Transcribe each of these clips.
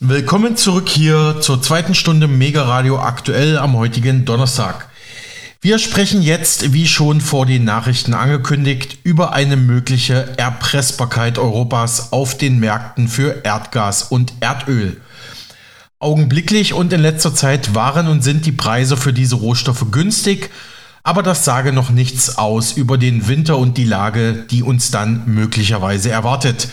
Willkommen zurück hier zur zweiten Stunde Mega Radio aktuell am heutigen Donnerstag. Wir sprechen jetzt, wie schon vor den Nachrichten angekündigt, über eine mögliche Erpressbarkeit Europas auf den Märkten für Erdgas und Erdöl. Augenblicklich und in letzter Zeit waren und sind die Preise für diese Rohstoffe günstig, aber das sage noch nichts aus über den Winter und die Lage, die uns dann möglicherweise erwartet.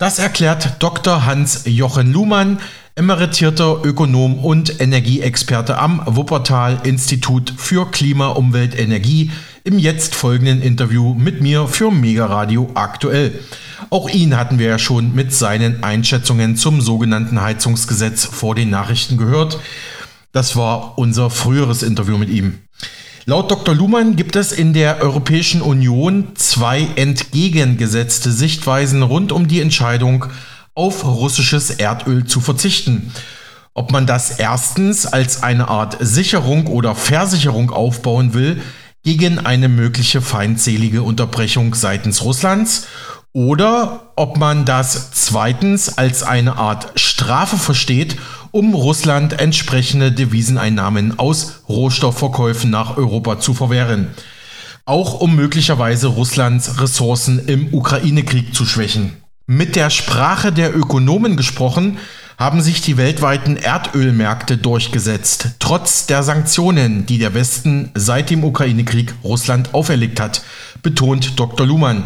Das erklärt Dr. Hans-Jochen Luhmann, emeritierter Ökonom und Energieexperte am Wuppertal Institut für Klima, Umwelt, Energie im jetzt folgenden Interview mit mir für Mega Radio aktuell. Auch ihn hatten wir ja schon mit seinen Einschätzungen zum sogenannten Heizungsgesetz vor den Nachrichten gehört. Das war unser früheres Interview mit ihm. Laut Dr. Luhmann gibt es in der Europäischen Union zwei entgegengesetzte Sichtweisen rund um die Entscheidung, auf russisches Erdöl zu verzichten. Ob man das erstens als eine Art Sicherung oder Versicherung aufbauen will gegen eine mögliche feindselige Unterbrechung seitens Russlands oder ob man das zweitens als eine Art Strafe versteht, um Russland entsprechende Deviseneinnahmen aus Rohstoffverkäufen nach Europa zu verwehren. Auch um möglicherweise Russlands Ressourcen im Ukraine-Krieg zu schwächen. Mit der Sprache der Ökonomen gesprochen, haben sich die weltweiten Erdölmärkte durchgesetzt, trotz der Sanktionen, die der Westen seit dem Ukraine-Krieg Russland auferlegt hat, betont Dr. Luhmann.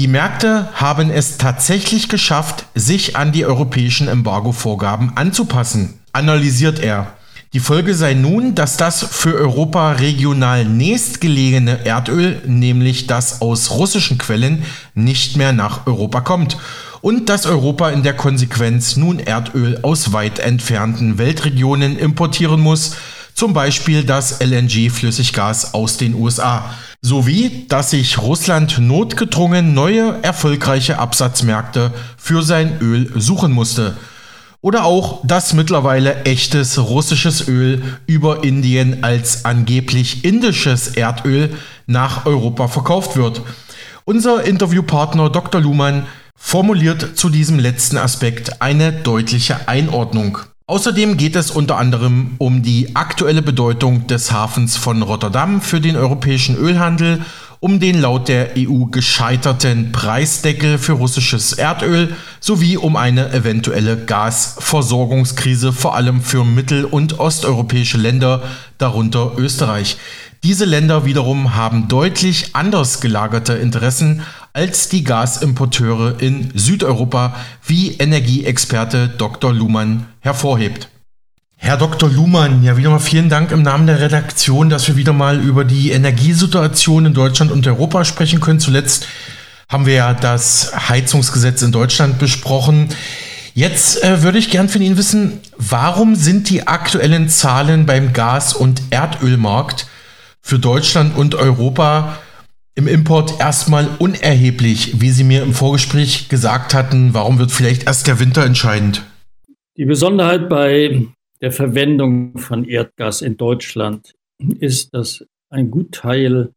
Die Märkte haben es tatsächlich geschafft, sich an die europäischen Embargo-Vorgaben anzupassen, analysiert er. Die Folge sei nun, dass das für Europa regional nächstgelegene Erdöl, nämlich das aus russischen Quellen, nicht mehr nach Europa kommt und dass Europa in der Konsequenz nun Erdöl aus weit entfernten Weltregionen importieren muss, zum Beispiel das LNG-Flüssiggas aus den USA, sowie dass sich Russland notgedrungen neue erfolgreiche Absatzmärkte für sein Öl suchen musste. Oder auch, dass mittlerweile echtes russisches Öl über Indien als angeblich indisches Erdöl nach Europa verkauft wird. Unser Interviewpartner Dr. Luhmann formuliert zu diesem letzten Aspekt eine deutliche Einordnung. Außerdem geht es unter anderem um die aktuelle Bedeutung des Hafens von Rotterdam für den europäischen Ölhandel, um den laut der EU gescheiterten Preisdeckel für russisches Erdöl sowie um eine eventuelle Gasversorgungskrise vor allem für mittel- und osteuropäische Länder, darunter Österreich. Diese Länder wiederum haben deutlich anders gelagerte Interessen als die Gasimporteure in Südeuropa, wie Energieexperte Dr. Luhmann hervorhebt. Herr Dr. Luhmann, ja wieder mal vielen Dank im Namen der Redaktion, dass wir wieder mal über die Energiesituation in Deutschland und Europa sprechen können. Zuletzt haben wir ja das Heizungsgesetz in Deutschland besprochen. Jetzt äh, würde ich gern von Ihnen wissen, warum sind die aktuellen Zahlen beim Gas- und Erdölmarkt für Deutschland und Europa im Import erstmal unerheblich, wie Sie mir im Vorgespräch gesagt hatten. Warum wird vielleicht erst der Winter entscheidend? Die Besonderheit bei der Verwendung von Erdgas in Deutschland ist, dass ein Gutteil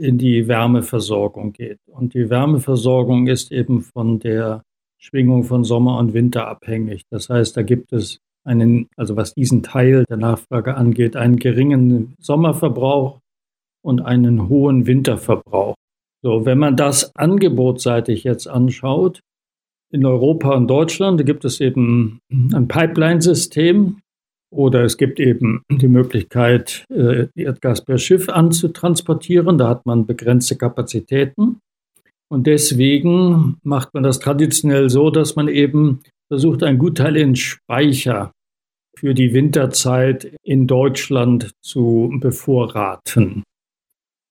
in die Wärmeversorgung geht. Und die Wärmeversorgung ist eben von der Schwingung von Sommer und Winter abhängig. Das heißt, da gibt es einen, also was diesen Teil der Nachfrage angeht, einen geringen Sommerverbrauch und einen hohen Winterverbrauch. So, wenn man das angebotsseitig jetzt anschaut, in Europa und Deutschland, gibt es eben ein Pipeline-System oder es gibt eben die Möglichkeit, äh, Erdgas per Schiff anzutransportieren. Da hat man begrenzte Kapazitäten. Und deswegen macht man das traditionell so, dass man eben versucht, einen Gutteil in Speicher für die Winterzeit in Deutschland zu bevorraten.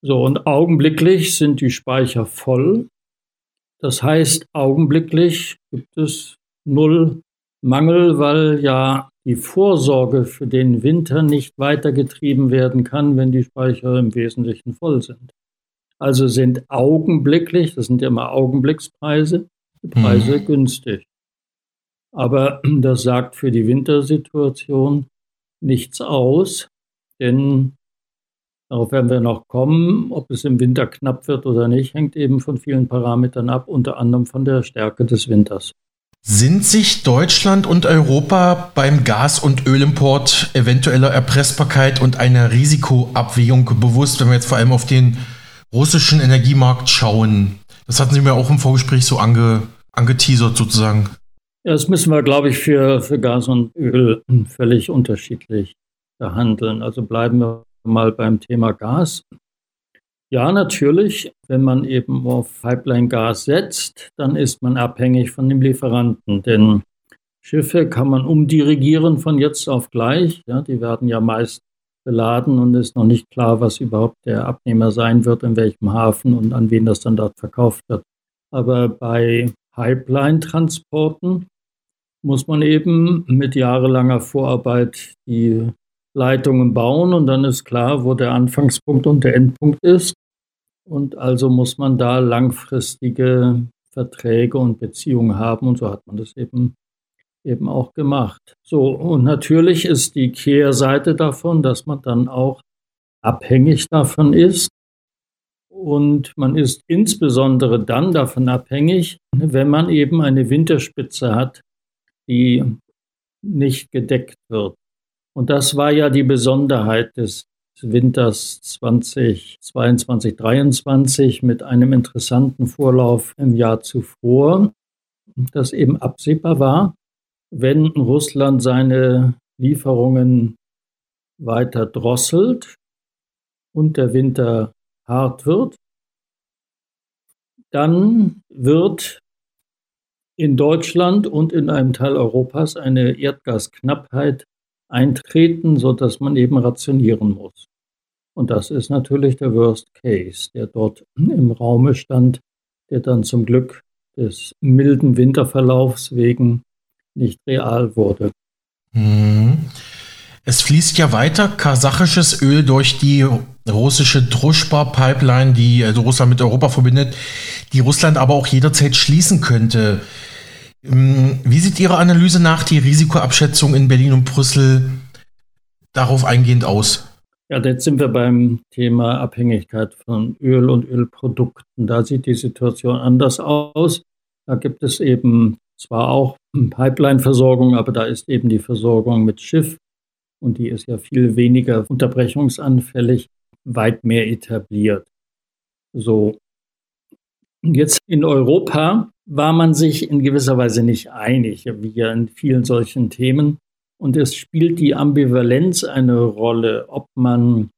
So, und augenblicklich sind die Speicher voll. Das heißt, augenblicklich gibt es null Mangel, weil ja die Vorsorge für den Winter nicht weitergetrieben werden kann, wenn die Speicher im Wesentlichen voll sind. Also sind augenblicklich, das sind ja immer Augenblickspreise, die Preise mhm. günstig. Aber das sagt für die Wintersituation nichts aus, denn darauf werden wir noch kommen. Ob es im Winter knapp wird oder nicht, hängt eben von vielen Parametern ab, unter anderem von der Stärke des Winters. Sind sich Deutschland und Europa beim Gas- und Ölimport eventueller Erpressbarkeit und einer Risikoabwägung bewusst, wenn wir jetzt vor allem auf den russischen Energiemarkt schauen? Das hatten Sie mir auch im Vorgespräch so ange, angeteasert sozusagen. Ja, das müssen wir, glaube ich, für, für Gas und Öl völlig unterschiedlich behandeln. Also bleiben wir mal beim Thema Gas. Ja, natürlich. Wenn man eben auf Pipeline-Gas setzt, dann ist man abhängig von dem Lieferanten. Denn Schiffe kann man umdirigieren von jetzt auf gleich. Ja, die werden ja meist beladen und ist noch nicht klar, was überhaupt der Abnehmer sein wird, in welchem Hafen und an wen das dann dort verkauft wird. Aber bei Pipeline-Transporten muss man eben mit jahrelanger Vorarbeit die Leitungen bauen und dann ist klar, wo der Anfangspunkt und der Endpunkt ist. Und also muss man da langfristige Verträge und Beziehungen haben und so hat man das eben eben auch gemacht. So und natürlich ist die Kehrseite davon, dass man dann auch abhängig davon ist und man ist insbesondere dann davon abhängig, wenn man eben eine Winterspitze hat, die nicht gedeckt wird. Und das war ja die Besonderheit des Winters 2022, 2023 mit einem interessanten Vorlauf im Jahr zuvor, das eben absehbar war, wenn Russland seine Lieferungen weiter drosselt und der Winter hart wird, dann wird in Deutschland und in einem Teil Europas eine Erdgasknappheit eintreten, sodass man eben rationieren muss. Und das ist natürlich der Worst Case, der dort im Raume stand, der dann zum Glück des milden Winterverlaufs wegen nicht real wurde. Mhm. Es fließt ja weiter kasachisches Öl durch die russische Druschba-Pipeline, die also Russland mit Europa verbindet, die Russland aber auch jederzeit schließen könnte. Ähm, wie sieht Ihre Analyse nach die Risikoabschätzung in Berlin und Brüssel darauf eingehend aus? Ja, jetzt sind wir beim Thema Abhängigkeit von Öl und Ölprodukten. Da sieht die Situation anders aus. Da gibt es eben zwar auch Pipeline-Versorgung, aber da ist eben die Versorgung mit Schiff und die ist ja viel weniger unterbrechungsanfällig, weit mehr etabliert. So. Jetzt in Europa war man sich in gewisser Weise nicht einig, wie ja in vielen solchen Themen. Und es spielt die Ambivalenz eine Rolle, ob man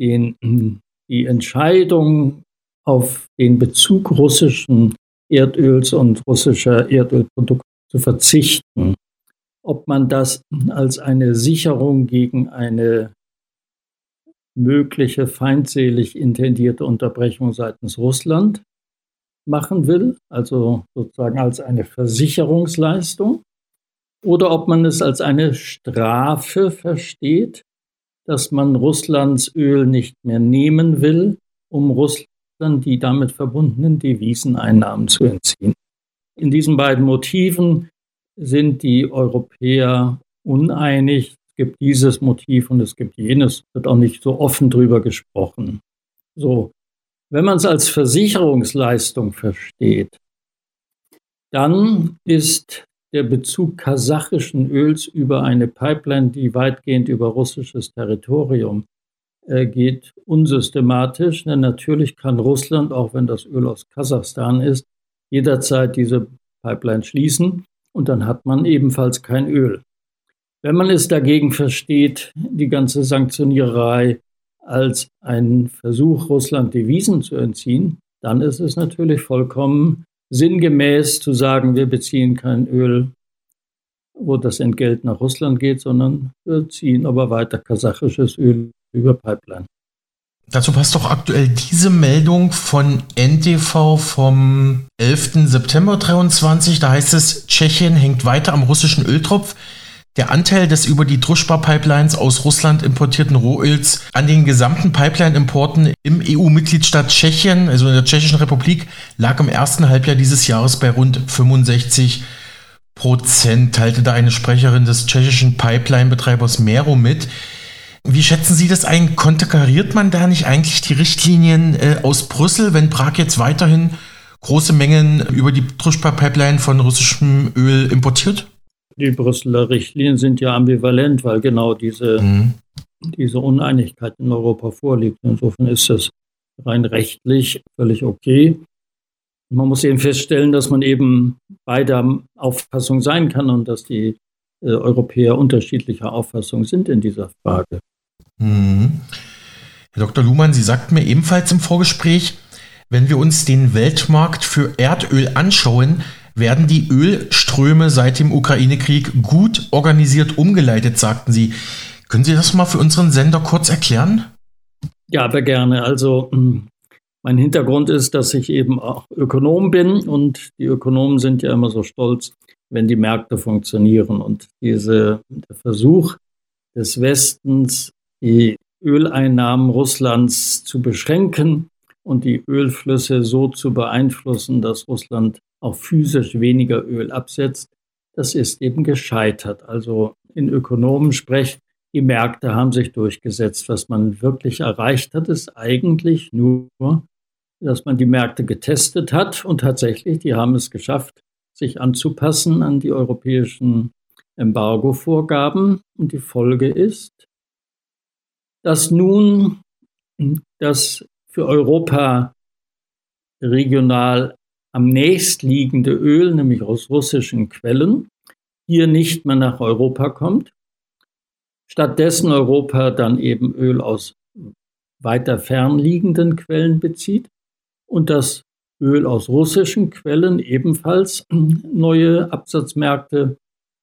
den, die Entscheidung auf den Bezug russischen Erdöls und russischer Erdölprodukte zu verzichten, ob man das als eine Sicherung gegen eine mögliche feindselig intendierte Unterbrechung seitens Russland machen will, also sozusagen als eine Versicherungsleistung, oder ob man es als eine Strafe versteht, dass man Russlands Öl nicht mehr nehmen will, um Russland die damit verbundenen Deviseneinnahmen zu entziehen. In diesen beiden Motiven sind die Europäer uneinig. Es gibt dieses Motiv und es gibt jenes, wird auch nicht so offen drüber gesprochen. So, wenn man es als Versicherungsleistung versteht, dann ist der Bezug kasachischen Öls über eine Pipeline, die weitgehend über russisches Territorium äh, geht, unsystematisch. Denn natürlich kann Russland, auch wenn das Öl aus Kasachstan ist, jederzeit diese Pipeline schließen und dann hat man ebenfalls kein Öl. Wenn man es dagegen versteht, die ganze Sanktioniererei als ein Versuch, Russland Devisen zu entziehen, dann ist es natürlich vollkommen sinngemäß zu sagen, wir beziehen kein Öl, wo das Entgelt nach Russland geht, sondern wir ziehen aber weiter kasachisches Öl über Pipeline. Dazu passt doch aktuell diese Meldung von NTV vom 11. September 23. Da heißt es, Tschechien hängt weiter am russischen Öltropf. Der Anteil des über die Druschba-Pipelines aus Russland importierten Rohöls an den gesamten Pipeline-Importen im EU-Mitgliedstaat Tschechien, also in der Tschechischen Republik, lag im ersten Halbjahr dieses Jahres bei rund 65 Prozent, teilte da eine Sprecherin des tschechischen Pipeline-Betreibers Mero mit. Wie schätzen Sie das ein? Konterkariert man da nicht eigentlich die Richtlinien äh, aus Brüssel, wenn Prag jetzt weiterhin große Mengen über die Druschba-Pipeline von russischem Öl importiert? Die Brüsseler Richtlinien sind ja ambivalent, weil genau diese, mhm. diese Uneinigkeit in Europa vorliegt. Insofern ist es rein rechtlich völlig okay. Man muss eben feststellen, dass man eben beider Auffassung sein kann und dass die äh, Europäer unterschiedlicher Auffassung sind in dieser Frage. Mhm. Herr Dr. Luhmann, Sie sagten mir ebenfalls im Vorgespräch, wenn wir uns den Weltmarkt für Erdöl anschauen, werden die Ölströme seit dem Ukraine-Krieg gut organisiert umgeleitet, sagten Sie. Können Sie das mal für unseren Sender kurz erklären? Ja, aber gerne. Also hm, mein Hintergrund ist, dass ich eben auch Ökonom bin und die Ökonomen sind ja immer so stolz, wenn die Märkte funktionieren. Und diese, der Versuch des Westens, die Öleinnahmen Russlands zu beschränken und die Ölflüsse so zu beeinflussen, dass Russland auch physisch weniger Öl absetzt, das ist eben gescheitert. Also in Ökonomen sprechen, die Märkte haben sich durchgesetzt. Was man wirklich erreicht hat, ist eigentlich nur, dass man die Märkte getestet hat und tatsächlich, die haben es geschafft, sich anzupassen an die europäischen Embargo-Vorgaben. Und die Folge ist, dass nun das für Europa regional am nächstliegende Öl, nämlich aus russischen Quellen, hier nicht mehr nach Europa kommt. Stattdessen Europa dann eben Öl aus weiter fernliegenden Quellen bezieht und das Öl aus russischen Quellen ebenfalls neue Absatzmärkte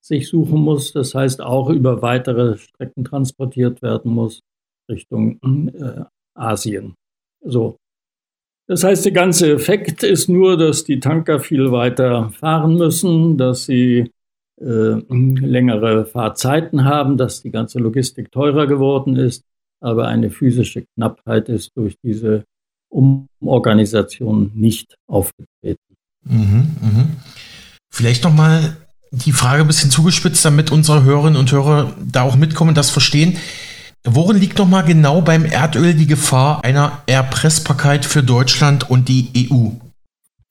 sich suchen muss. Das heißt auch über weitere Strecken transportiert werden muss Richtung äh, Asien. So. Das heißt, der ganze Effekt ist nur, dass die Tanker viel weiter fahren müssen, dass sie äh, längere Fahrzeiten haben, dass die ganze Logistik teurer geworden ist, aber eine physische Knappheit ist durch diese Umorganisation nicht aufgetreten. Mhm, mh. Vielleicht nochmal die Frage ein bisschen zugespitzt, damit unsere Hörerinnen und Hörer da auch mitkommen das verstehen. Worin liegt nochmal genau beim Erdöl die Gefahr einer Erpressbarkeit für Deutschland und die EU?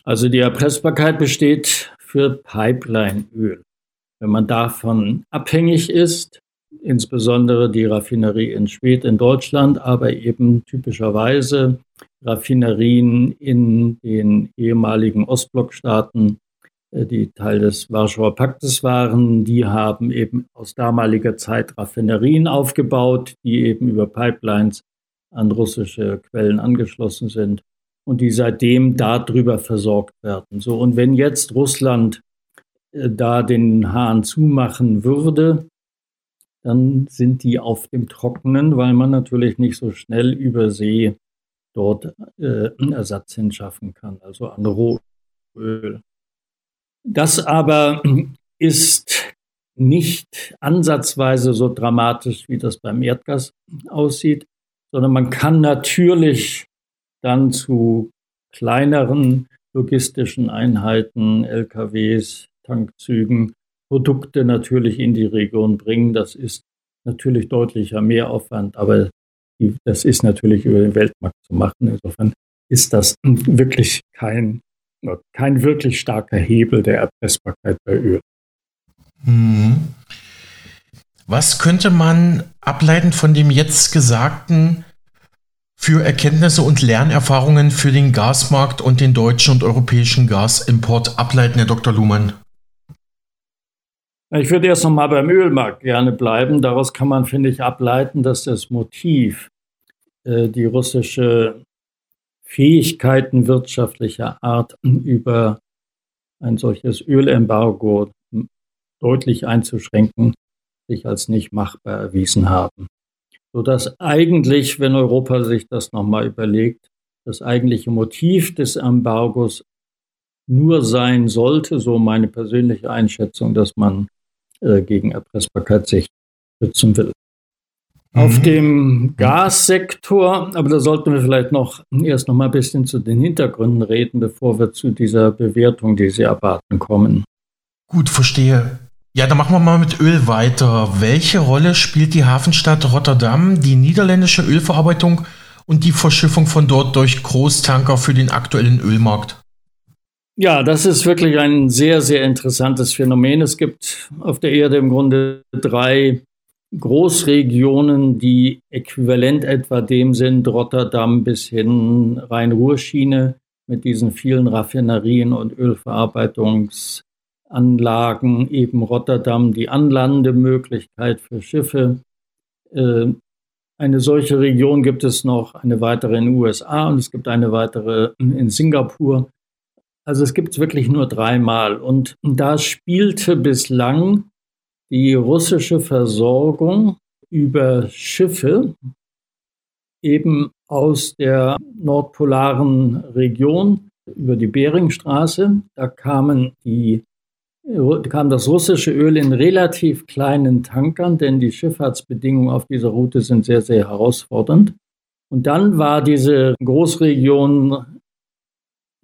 Also die Erpressbarkeit besteht für Pipelineöl. Wenn man davon abhängig ist, insbesondere die Raffinerie in Schwedt in Deutschland, aber eben typischerweise Raffinerien in den ehemaligen Ostblockstaaten die Teil des Warschauer Paktes waren, die haben eben aus damaliger Zeit Raffinerien aufgebaut, die eben über Pipelines an russische Quellen angeschlossen sind und die seitdem darüber versorgt werden. So, und wenn jetzt Russland äh, da den Hahn zumachen würde, dann sind die auf dem Trockenen, weil man natürlich nicht so schnell über See dort äh, Ersatz hinschaffen kann, also an Rohöl. Das aber ist nicht ansatzweise so dramatisch, wie das beim Erdgas aussieht, sondern man kann natürlich dann zu kleineren logistischen Einheiten, LKWs, Tankzügen, Produkte natürlich in die Region bringen. Das ist natürlich deutlicher Mehraufwand, aber das ist natürlich über den Weltmarkt zu machen. Insofern ist das wirklich kein kein wirklich starker Hebel der Erpressbarkeit bei Öl. Hm. Was könnte man ableiten von dem jetzt Gesagten für Erkenntnisse und Lernerfahrungen für den Gasmarkt und den deutschen und europäischen Gasimport ableiten, Herr Dr. Luhmann? Ich würde erst noch mal beim Ölmarkt gerne bleiben. Daraus kann man, finde ich, ableiten, dass das Motiv, äh, die russische Fähigkeiten wirtschaftlicher Art über ein solches Ölembargo deutlich einzuschränken, sich als nicht machbar erwiesen haben. Sodass eigentlich, wenn Europa sich das nochmal überlegt, das eigentliche Motiv des Embargos nur sein sollte, so meine persönliche Einschätzung, dass man äh, gegen Erpressbarkeit sich schützen will. Auf mhm. dem Gassektor, aber da sollten wir vielleicht noch erst noch mal ein bisschen zu den Hintergründen reden, bevor wir zu dieser Bewertung, die Sie erwarten, kommen. Gut, verstehe. Ja, dann machen wir mal mit Öl weiter. Welche Rolle spielt die Hafenstadt Rotterdam, die niederländische Ölverarbeitung und die Verschiffung von dort durch Großtanker für den aktuellen Ölmarkt? Ja, das ist wirklich ein sehr, sehr interessantes Phänomen. Es gibt auf der Erde im Grunde drei Großregionen, die äquivalent etwa dem sind, Rotterdam bis hin Rhein-Ruhr-Schiene mit diesen vielen Raffinerien und Ölverarbeitungsanlagen, eben Rotterdam, die Anlandemöglichkeit für Schiffe. Äh, eine solche Region gibt es noch, eine weitere in den USA und es gibt eine weitere in Singapur. Also es gibt es wirklich nur dreimal. Und da spielte bislang die russische Versorgung über Schiffe eben aus der nordpolaren Region über die Beringstraße. Da kamen die, kam das russische Öl in relativ kleinen Tankern, denn die Schifffahrtsbedingungen auf dieser Route sind sehr, sehr herausfordernd. Und dann war diese Großregion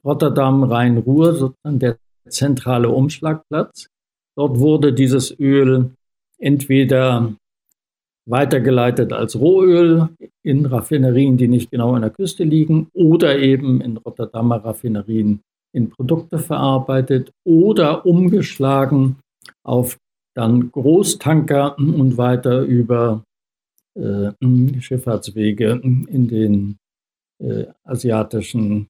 Rotterdam, Rhein-Ruhr sozusagen der zentrale Umschlagplatz. Dort wurde dieses Öl entweder weitergeleitet als Rohöl in Raffinerien, die nicht genau an der Küste liegen, oder eben in Rotterdamer Raffinerien in Produkte verarbeitet oder umgeschlagen auf dann Großtanker und weiter über äh, Schifffahrtswege in den äh, asiatischen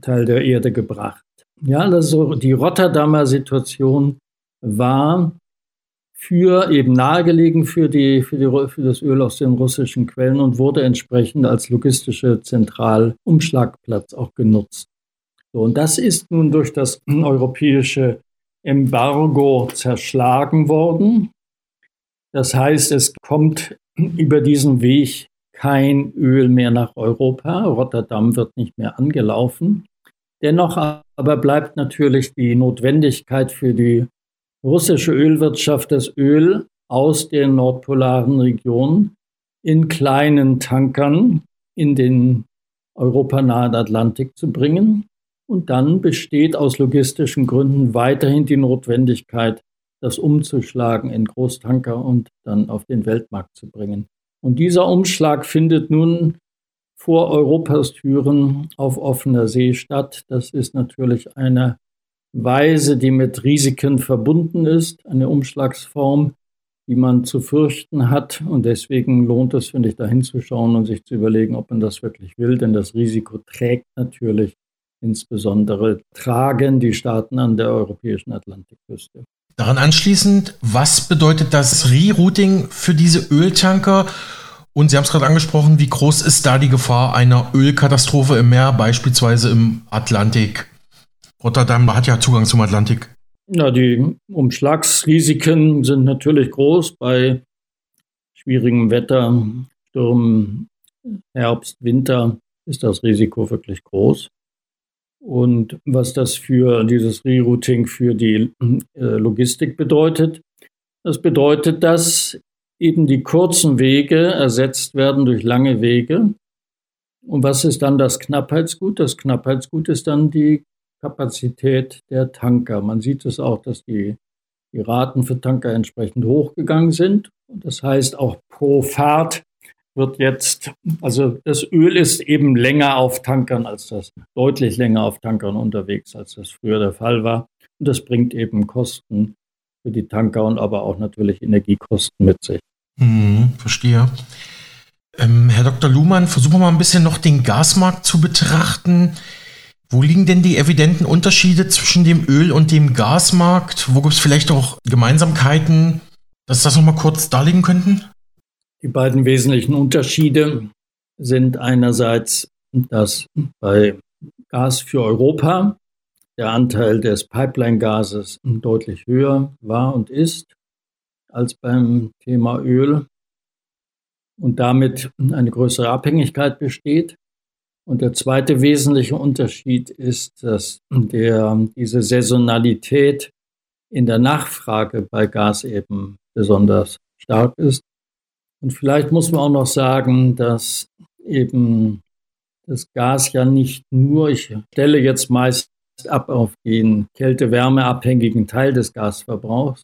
Teil der Erde gebracht. Ja, also die Rotterdamer Situation war für eben nahegelegen für, die, für, die, für das Öl aus den russischen Quellen und wurde entsprechend als logistische Zentralumschlagplatz auch genutzt. So, und das ist nun durch das europäische Embargo zerschlagen worden. Das heißt, es kommt über diesen Weg kein Öl mehr nach Europa. Rotterdam wird nicht mehr angelaufen. Dennoch aber bleibt natürlich die Notwendigkeit für die russische Ölwirtschaft, das Öl aus den nordpolaren Regionen in kleinen Tankern in den europanahen Atlantik zu bringen. Und dann besteht aus logistischen Gründen weiterhin die Notwendigkeit, das umzuschlagen in Großtanker und dann auf den Weltmarkt zu bringen. Und dieser Umschlag findet nun vor Europas Türen auf offener See statt. Das ist natürlich eine Weise, die mit Risiken verbunden ist, eine Umschlagsform, die man zu fürchten hat. Und deswegen lohnt es, finde ich, da hinzuschauen und sich zu überlegen, ob man das wirklich will. Denn das Risiko trägt natürlich insbesondere tragen die Staaten an der europäischen Atlantikküste. Daran anschließend, was bedeutet das Rerouting für diese Öltanker? Und Sie haben es gerade angesprochen, wie groß ist da die Gefahr einer Ölkatastrophe im Meer, beispielsweise im Atlantik? Rotterdam hat ja Zugang zum Atlantik. Ja, die Umschlagsrisiken sind natürlich groß bei schwierigem Wetter, Stürmen, Herbst, Winter ist das Risiko wirklich groß. Und was das für dieses Rerouting für die äh, Logistik bedeutet, das bedeutet, dass eben die kurzen Wege ersetzt werden durch lange Wege. Und was ist dann das Knappheitsgut? Das Knappheitsgut ist dann die Kapazität der Tanker. Man sieht es auch, dass die, die Raten für Tanker entsprechend hochgegangen sind. Und das heißt, auch pro Fahrt wird jetzt, also das Öl ist eben länger auf Tankern als das, deutlich länger auf Tankern unterwegs, als das früher der Fall war. Und das bringt eben Kosten für die Tanker und aber auch natürlich Energiekosten mit sich. Hm, verstehe. Ähm, Herr Dr. Luhmann, versuchen wir mal ein bisschen noch den Gasmarkt zu betrachten. Wo liegen denn die evidenten Unterschiede zwischen dem Öl- und dem Gasmarkt? Wo gibt es vielleicht auch Gemeinsamkeiten, dass Sie das nochmal kurz darlegen könnten? Die beiden wesentlichen Unterschiede sind einerseits, dass bei Gas für Europa der Anteil des Pipeline-Gases deutlich höher war und ist als beim Thema Öl und damit eine größere Abhängigkeit besteht. Und der zweite wesentliche Unterschied ist, dass der, diese Saisonalität in der Nachfrage bei Gas eben besonders stark ist. Und vielleicht muss man auch noch sagen, dass eben das Gas ja nicht nur, ich stelle jetzt meist ab auf den kälte-wärme-abhängigen Teil des Gasverbrauchs,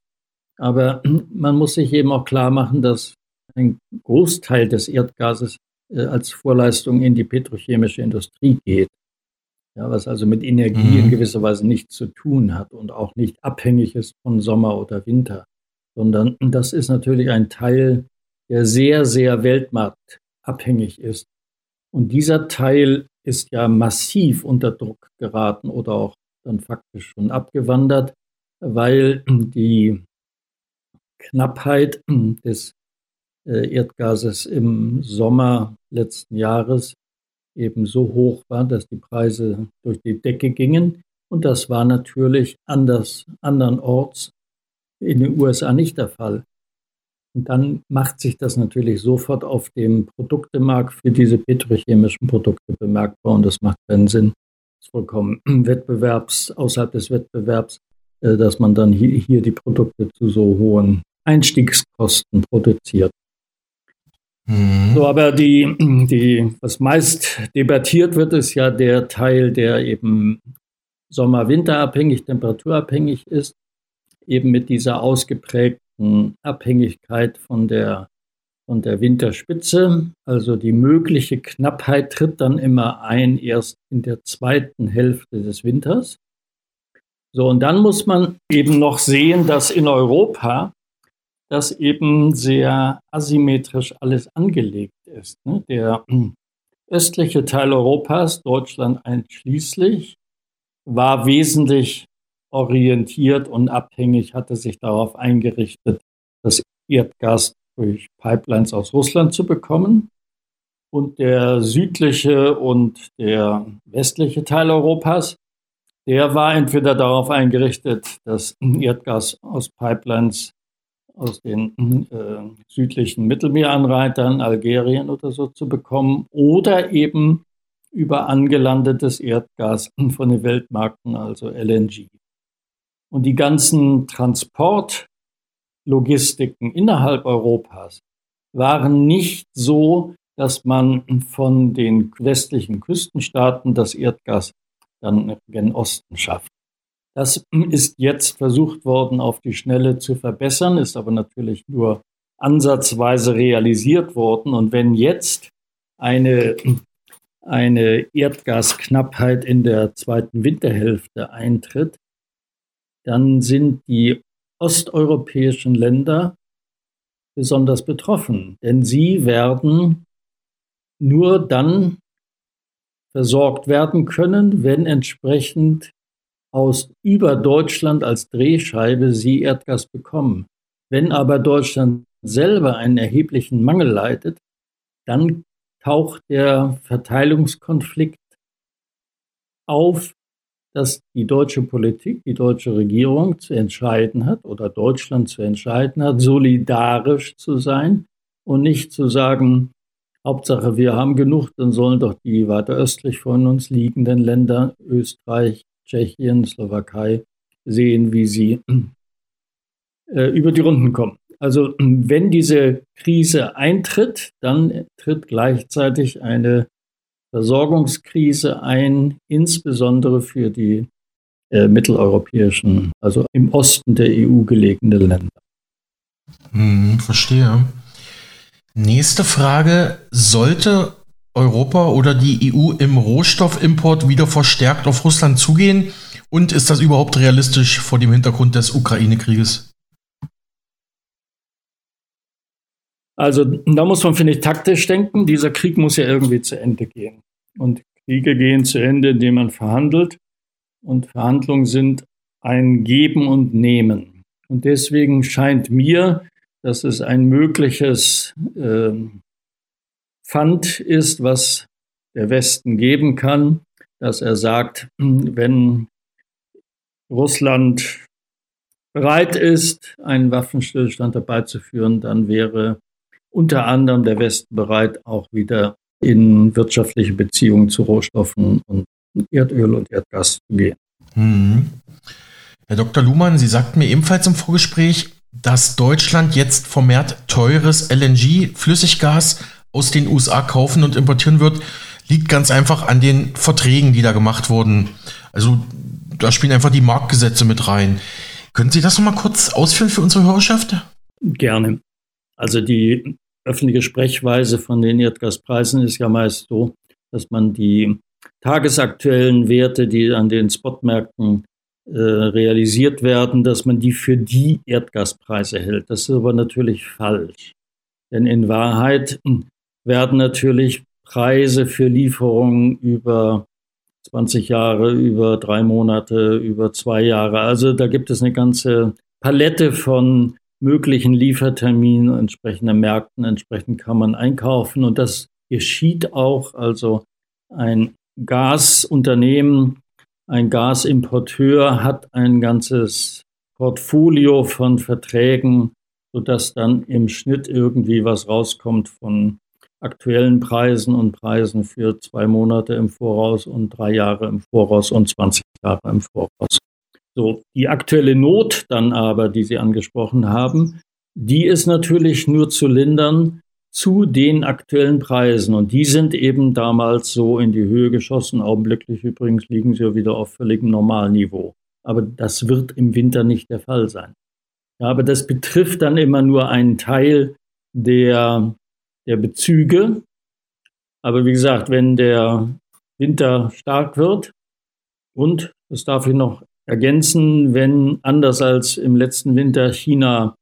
aber man muss sich eben auch klar machen, dass ein Großteil des Erdgases als Vorleistung in die petrochemische Industrie geht. ja, was also mit Energie mhm. in gewisser Weise nichts zu tun hat und auch nicht abhängig ist von Sommer oder Winter, sondern das ist natürlich ein Teil, der sehr, sehr weltmarktabhängig ist. Und dieser Teil ist ja massiv unter Druck geraten oder auch dann faktisch schon abgewandert, weil die Knappheit des äh, Erdgases im Sommer letzten Jahres eben so hoch war, dass die Preise durch die Decke gingen. Und das war natürlich anders, andernorts in den USA nicht der Fall. Und dann macht sich das natürlich sofort auf dem Produktemarkt für diese petrochemischen Produkte bemerkbar und das macht keinen Sinn. Das ist vollkommen wettbewerbs, außerhalb des Wettbewerbs, äh, dass man dann hier die Produkte zu so hohen Einstiegskosten produziert. Mhm. So, aber die, die, was meist debattiert wird, ist ja der Teil, der eben Sommer-Winter-abhängig, temperaturabhängig ist, eben mit dieser ausgeprägten Abhängigkeit von der, von der Winterspitze. Also die mögliche Knappheit tritt dann immer ein, erst in der zweiten Hälfte des Winters. So, und dann muss man eben noch sehen, dass in Europa das eben sehr asymmetrisch alles angelegt ist. Ne? Der östliche Teil Europas, Deutschland einschließlich, war wesentlich orientiert und abhängig, hatte sich darauf eingerichtet, das Erdgas durch Pipelines aus Russland zu bekommen. Und der südliche und der westliche Teil Europas, der war entweder darauf eingerichtet, das Erdgas aus Pipelines aus den äh, südlichen Mittelmeeranreitern, Algerien oder so zu bekommen oder eben über angelandetes Erdgas von den Weltmärkten, also LNG. Und die ganzen Transportlogistiken innerhalb Europas waren nicht so, dass man von den westlichen Küstenstaaten das Erdgas dann gen Osten schafft. Das ist jetzt versucht worden, auf die Schnelle zu verbessern, ist aber natürlich nur ansatzweise realisiert worden. Und wenn jetzt eine, eine Erdgasknappheit in der zweiten Winterhälfte eintritt, dann sind die osteuropäischen Länder besonders betroffen, denn sie werden nur dann versorgt werden können, wenn entsprechend aus über Deutschland als Drehscheibe sie Erdgas bekommen. Wenn aber Deutschland selber einen erheblichen Mangel leidet, dann taucht der Verteilungskonflikt auf, dass die deutsche Politik, die deutsche Regierung zu entscheiden hat oder Deutschland zu entscheiden hat, solidarisch zu sein und nicht zu sagen, Hauptsache wir haben genug, dann sollen doch die weiter östlich von uns liegenden Länder, Österreich, Tschechien, Slowakei sehen, wie sie äh, über die Runden kommen. Also wenn diese Krise eintritt, dann tritt gleichzeitig eine Versorgungskrise ein, insbesondere für die äh, mitteleuropäischen, also im Osten der EU gelegene Länder. Hm, verstehe. Nächste Frage. Sollte Europa oder die EU im Rohstoffimport wieder verstärkt auf Russland zugehen? Und ist das überhaupt realistisch vor dem Hintergrund des Ukraine-Krieges? Also da muss man, finde ich, taktisch denken. Dieser Krieg muss ja irgendwie zu Ende gehen. Und Kriege gehen zu Ende, indem man verhandelt. Und Verhandlungen sind ein Geben und Nehmen. Und deswegen scheint mir, dass es ein mögliches äh, Pfand ist, was der Westen geben kann, dass er sagt, wenn Russland bereit ist, einen Waffenstillstand herbeizuführen, dann wäre unter anderem der Westen bereit, auch wieder in wirtschaftliche Beziehungen zu Rohstoffen und Erdöl und Erdgas zu gehen. Mhm. Herr Dr. Luhmann, Sie sagten mir ebenfalls im Vorgespräch, dass Deutschland jetzt vermehrt teures LNG-Flüssiggas aus den USA kaufen und importieren wird, liegt ganz einfach an den Verträgen, die da gemacht wurden. Also da spielen einfach die Marktgesetze mit rein. Können Sie das nochmal kurz ausführen für unsere Hörerschaft? Gerne. Also die öffentliche Sprechweise von den Erdgaspreisen ist ja meist so, dass man die tagesaktuellen Werte, die an den Spotmärkten äh, realisiert werden, dass man die für die Erdgaspreise hält. Das ist aber natürlich falsch. Denn in Wahrheit werden natürlich Preise für Lieferungen über 20 Jahre, über drei Monate, über zwei Jahre. Also da gibt es eine ganze Palette von möglichen Lieferterminen, entsprechenden Märkten, entsprechend kann man einkaufen. Und das geschieht auch. Also ein Gasunternehmen, ein Gasimporteur hat ein ganzes Portfolio von Verträgen, sodass dann im Schnitt irgendwie was rauskommt von aktuellen Preisen und Preisen für zwei Monate im Voraus und drei Jahre im Voraus und 20 Jahre im Voraus. So, die aktuelle Not dann aber, die Sie angesprochen haben, die ist natürlich nur zu lindern zu den aktuellen Preisen. Und die sind eben damals so in die Höhe geschossen. Augenblicklich übrigens liegen sie ja wieder auf völligem Normalniveau. Aber das wird im Winter nicht der Fall sein. Ja, aber das betrifft dann immer nur einen Teil der der Bezüge. Aber wie gesagt, wenn der Winter stark wird und, das darf ich noch ergänzen, wenn anders als im letzten Winter China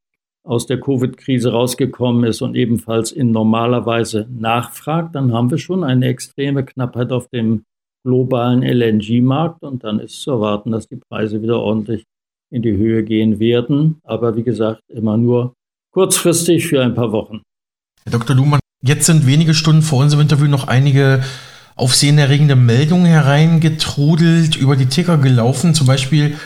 aus der Covid-Krise rausgekommen ist und ebenfalls in normaler Weise nachfragt, dann haben wir schon eine extreme Knappheit auf dem globalen LNG-Markt und dann ist zu erwarten, dass die Preise wieder ordentlich in die Höhe gehen werden. Aber wie gesagt, immer nur kurzfristig für ein paar Wochen. Herr Dr. Luhmann, jetzt sind wenige Stunden vor unserem Interview noch einige aufsehenerregende Meldungen hereingetrudelt, über die Ticker gelaufen. Zum Beispiel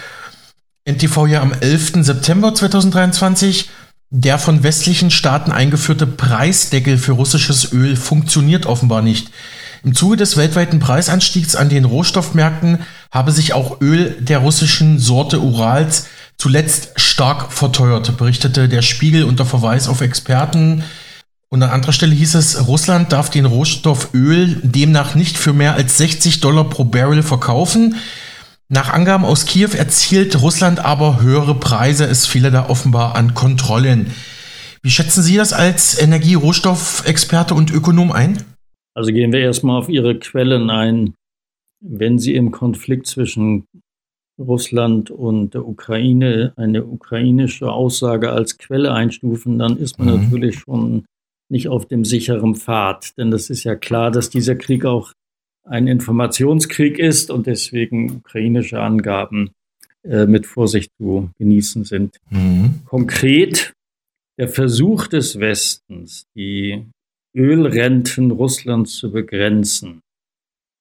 NTV ja am 11. September 2023. Der von westlichen Staaten eingeführte Preisdeckel für russisches Öl funktioniert offenbar nicht. Im Zuge des weltweiten Preisanstiegs an den Rohstoffmärkten habe sich auch Öl der russischen Sorte Urals zuletzt stark verteuert, berichtete der Spiegel unter Verweis auf Experten und an anderer Stelle hieß es, Russland darf den Rohstoff Öl demnach nicht für mehr als 60 Dollar pro Barrel verkaufen. Nach Angaben aus Kiew erzielt Russland aber höhere Preise. Es fehle da offenbar an Kontrollen. Wie schätzen Sie das als Energie-Rohstoffexperte und Ökonom ein? Also gehen wir erstmal auf Ihre Quellen ein. Wenn Sie im Konflikt zwischen Russland und der Ukraine eine ukrainische Aussage als Quelle einstufen, dann ist man mhm. natürlich schon nicht auf dem sicheren Pfad. Denn das ist ja klar, dass dieser Krieg auch ein Informationskrieg ist und deswegen ukrainische Angaben äh, mit Vorsicht zu genießen sind. Mhm. Konkret der Versuch des Westens, die Ölrenten Russlands zu begrenzen.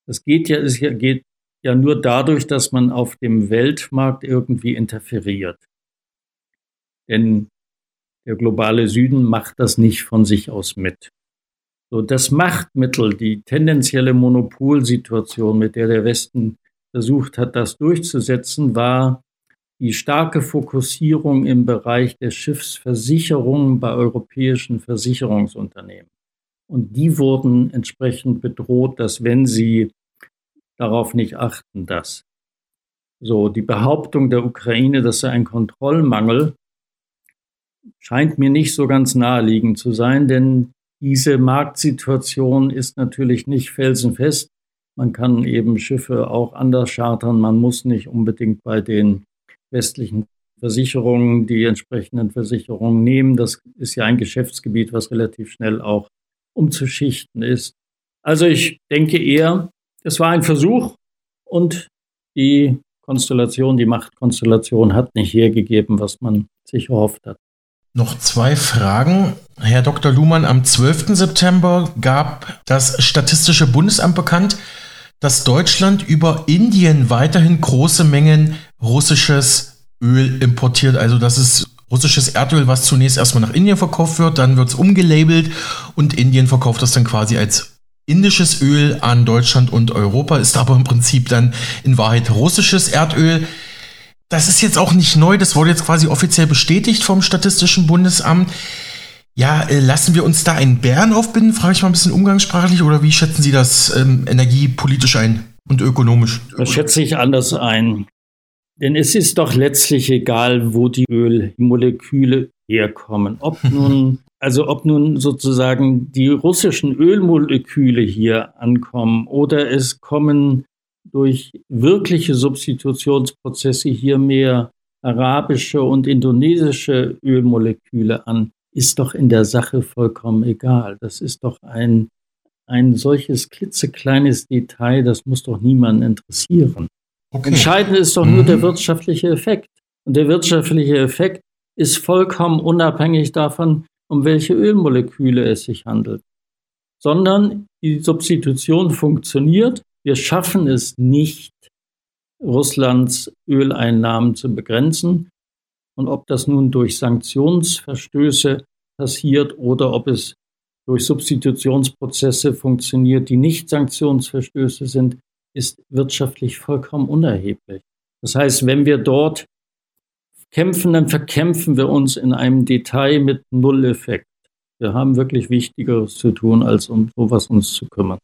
Das geht ja, es geht ja nur dadurch, dass man auf dem Weltmarkt irgendwie interferiert. Denn der globale Süden macht das nicht von sich aus mit. So, das Machtmittel, die tendenzielle Monopolsituation, mit der der Westen versucht hat, das durchzusetzen, war die starke Fokussierung im Bereich der Schiffsversicherungen bei europäischen Versicherungsunternehmen. Und die wurden entsprechend bedroht, dass wenn sie darauf nicht achten, dass so die Behauptung der Ukraine, das sei ein Kontrollmangel, scheint mir nicht so ganz naheliegend zu sein, denn diese Marktsituation ist natürlich nicht felsenfest. Man kann eben Schiffe auch anders chartern. Man muss nicht unbedingt bei den westlichen Versicherungen die entsprechenden Versicherungen nehmen. Das ist ja ein Geschäftsgebiet, was relativ schnell auch umzuschichten ist. Also ich denke eher, es war ein Versuch und die Konstellation, die Machtkonstellation hat nicht hergegeben, was man sich erhofft hat. Noch zwei Fragen. Herr Dr. Luhmann, am 12. September gab das Statistische Bundesamt bekannt, dass Deutschland über Indien weiterhin große Mengen russisches Öl importiert. Also das ist russisches Erdöl, was zunächst erstmal nach Indien verkauft wird, dann wird es umgelabelt und Indien verkauft das dann quasi als indisches Öl an Deutschland und Europa, ist aber im Prinzip dann in Wahrheit russisches Erdöl. Das ist jetzt auch nicht neu, das wurde jetzt quasi offiziell bestätigt vom Statistischen Bundesamt. Ja, äh, lassen wir uns da einen Bären aufbinden, frage ich mal ein bisschen umgangssprachlich, oder wie schätzen Sie das ähm, energiepolitisch ein und ökonomisch? Das schätze ich anders ein. Denn es ist doch letztlich egal, wo die Ölmoleküle herkommen. Ob nun, also ob nun sozusagen die russischen Ölmoleküle hier ankommen oder es kommen durch wirkliche Substitutionsprozesse hier mehr arabische und indonesische Ölmoleküle an, ist doch in der Sache vollkommen egal. Das ist doch ein, ein solches klitzekleines Detail, das muss doch niemanden interessieren. Okay. Entscheidend ist doch nur der mhm. wirtschaftliche Effekt. Und der wirtschaftliche Effekt ist vollkommen unabhängig davon, um welche Ölmoleküle es sich handelt. Sondern die Substitution funktioniert. Wir schaffen es nicht, Russlands Öleinnahmen zu begrenzen. Und ob das nun durch Sanktionsverstöße passiert oder ob es durch Substitutionsprozesse funktioniert, die nicht Sanktionsverstöße sind, ist wirtschaftlich vollkommen unerheblich. Das heißt, wenn wir dort kämpfen, dann verkämpfen wir uns in einem Detail mit Null-Effekt. Wir haben wirklich Wichtigeres zu tun, als um sowas uns zu kümmern.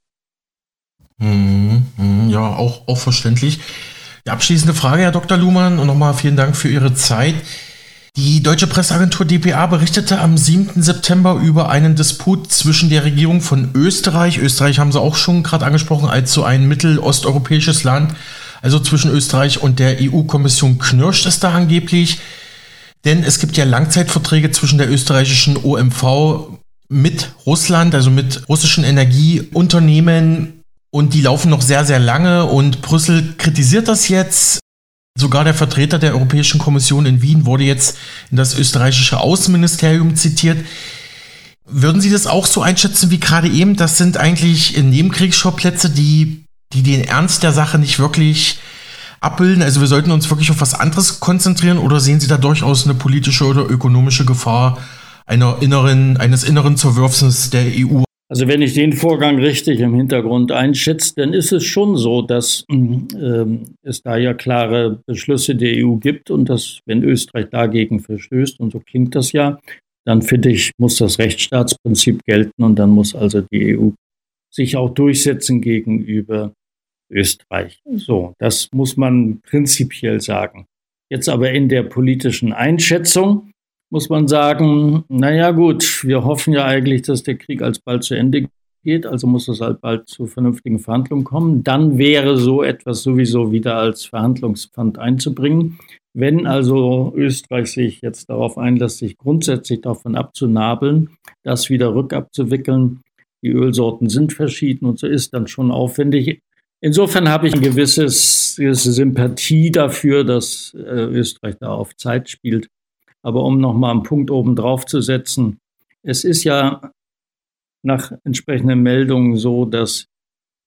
Mhm, mhm, ja, auch, auch verständlich. Die abschließende Frage, Herr Dr. Luhmann, und nochmal vielen Dank für Ihre Zeit. Die deutsche Presseagentur dpa berichtete am 7. September über einen Disput zwischen der Regierung von Österreich, Österreich haben Sie auch schon gerade angesprochen, als so ein mittelosteuropäisches Land, also zwischen Österreich und der EU-Kommission knirscht es da angeblich. Denn es gibt ja Langzeitverträge zwischen der österreichischen OMV mit Russland, also mit russischen Energieunternehmen und die laufen noch sehr, sehr lange und Brüssel kritisiert das jetzt. Sogar der Vertreter der Europäischen Kommission in Wien wurde jetzt in das österreichische Außenministerium zitiert. Würden Sie das auch so einschätzen wie gerade eben? Das sind eigentlich Nebenkriegsschauplätze, die, die den Ernst der Sache nicht wirklich abbilden. Also wir sollten uns wirklich auf was anderes konzentrieren oder sehen Sie da durchaus eine politische oder ökonomische Gefahr einer inneren, eines inneren Zerwürfnisses der EU also wenn ich den Vorgang richtig im Hintergrund einschätze, dann ist es schon so, dass äh, es da ja klare Beschlüsse der EU gibt und dass, wenn Österreich dagegen verstößt, und so klingt das ja, dann finde ich, muss das Rechtsstaatsprinzip gelten und dann muss also die EU sich auch durchsetzen gegenüber Österreich. So, das muss man prinzipiell sagen. Jetzt aber in der politischen Einschätzung muss man sagen, naja gut, wir hoffen ja eigentlich, dass der Krieg alsbald zu Ende geht, also muss es halt bald zu vernünftigen Verhandlungen kommen. Dann wäre so etwas sowieso wieder als Verhandlungspfand einzubringen. Wenn also Österreich sich jetzt darauf einlässt, sich grundsätzlich davon abzunabeln, das wieder rückabzuwickeln, die Ölsorten sind verschieden und so ist dann schon aufwendig. Insofern habe ich eine gewisses, gewisse Sympathie dafür, dass äh, Österreich da auf Zeit spielt. Aber um nochmal einen Punkt oben drauf zu setzen, es ist ja nach entsprechenden Meldungen so, dass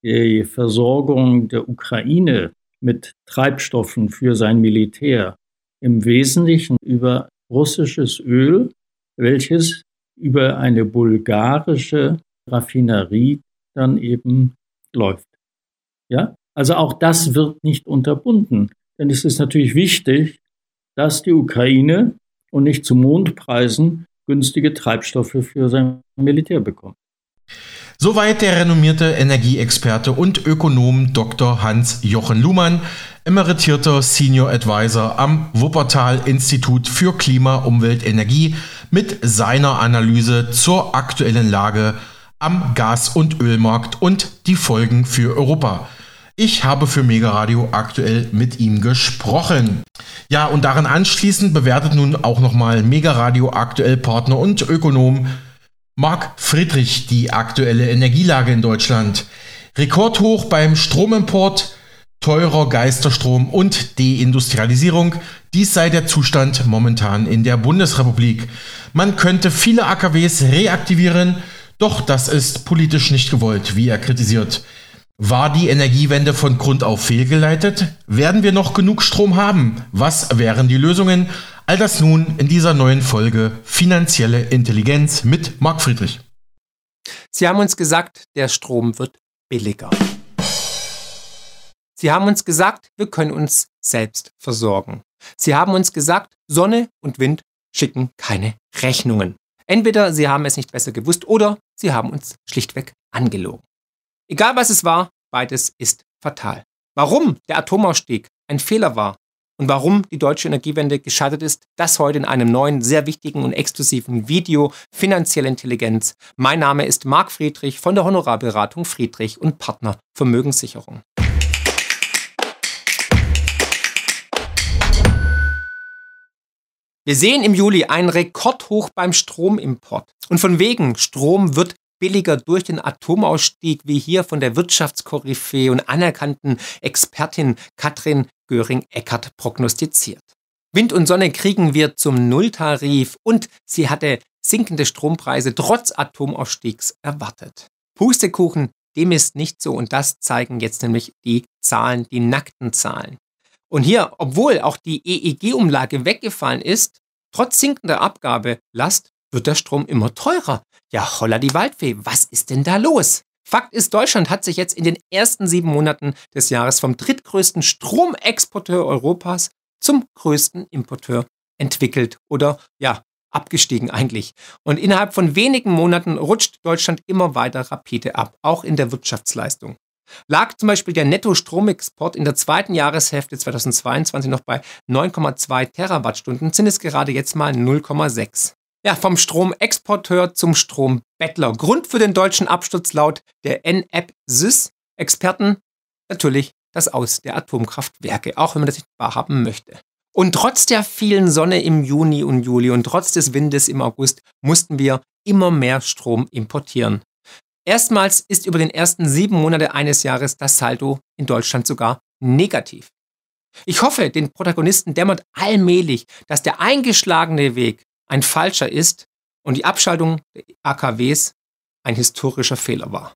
die Versorgung der Ukraine mit Treibstoffen für sein Militär im Wesentlichen über russisches Öl, welches über eine bulgarische Raffinerie dann eben läuft. Ja, also auch das wird nicht unterbunden. Denn es ist natürlich wichtig, dass die Ukraine und nicht zu Mondpreisen günstige Treibstoffe für sein Militär bekommt. Soweit der renommierte Energieexperte und Ökonom Dr. Hans-Jochen Luhmann, emeritierter Senior Advisor am Wuppertal Institut für Klima, Umwelt, Energie mit seiner Analyse zur aktuellen Lage am Gas- und Ölmarkt und die Folgen für Europa. Ich habe für Mega Radio aktuell mit ihm gesprochen. Ja, und daran anschließend bewertet nun auch nochmal Mega Radio aktuell Partner und Ökonom Marc Friedrich die aktuelle Energielage in Deutschland. Rekordhoch beim Stromimport, teurer Geisterstrom und Deindustrialisierung. Dies sei der Zustand momentan in der Bundesrepublik. Man könnte viele AKWs reaktivieren, doch das ist politisch nicht gewollt, wie er kritisiert. War die Energiewende von Grund auf fehlgeleitet? Werden wir noch genug Strom haben? Was wären die Lösungen? All das nun in dieser neuen Folge Finanzielle Intelligenz mit Marc Friedrich. Sie haben uns gesagt, der Strom wird billiger. Sie haben uns gesagt, wir können uns selbst versorgen. Sie haben uns gesagt, Sonne und Wind schicken keine Rechnungen. Entweder Sie haben es nicht besser gewusst oder Sie haben uns schlichtweg angelogen. Egal was es war, beides ist fatal. Warum der Atomausstieg ein Fehler war und warum die deutsche Energiewende gescheitert ist, das heute in einem neuen, sehr wichtigen und exklusiven Video Finanzielle Intelligenz. Mein Name ist Marc Friedrich von der Honorarberatung Friedrich und Partner Vermögenssicherung. Wir sehen im Juli einen Rekordhoch beim Stromimport. Und von wegen, Strom wird billiger durch den Atomausstieg, wie hier von der Wirtschaftskoryphäe und anerkannten Expertin Katrin Göring-Eckert prognostiziert. Wind und Sonne kriegen wir zum Nulltarif und sie hatte sinkende Strompreise trotz Atomausstiegs erwartet. Pustekuchen, dem ist nicht so und das zeigen jetzt nämlich die Zahlen, die nackten Zahlen. Und hier, obwohl auch die EEG-Umlage weggefallen ist, trotz sinkender Abgabelast wird der Strom immer teurer. Ja, holla die Waldfee, was ist denn da los? Fakt ist, Deutschland hat sich jetzt in den ersten sieben Monaten des Jahres vom drittgrößten Stromexporteur Europas zum größten Importeur entwickelt oder ja, abgestiegen eigentlich. Und innerhalb von wenigen Monaten rutscht Deutschland immer weiter rapide ab, auch in der Wirtschaftsleistung. Lag zum Beispiel der Netto-Stromexport in der zweiten Jahreshälfte 2022 noch bei 9,2 Terawattstunden, sind es gerade jetzt mal 0,6. Ja, vom Stromexporteur zum Strombettler. Grund für den deutschen Absturz laut der NAP-SYS-Experten natürlich das Aus der Atomkraftwerke, auch wenn man das nicht wahrhaben möchte. Und trotz der vielen Sonne im Juni und Juli und trotz des Windes im August mussten wir immer mehr Strom importieren. Erstmals ist über den ersten sieben Monate eines Jahres das Saldo in Deutschland sogar negativ. Ich hoffe, den Protagonisten dämmert allmählich, dass der eingeschlagene Weg ein falscher ist und die Abschaltung der AKWs ein historischer Fehler war.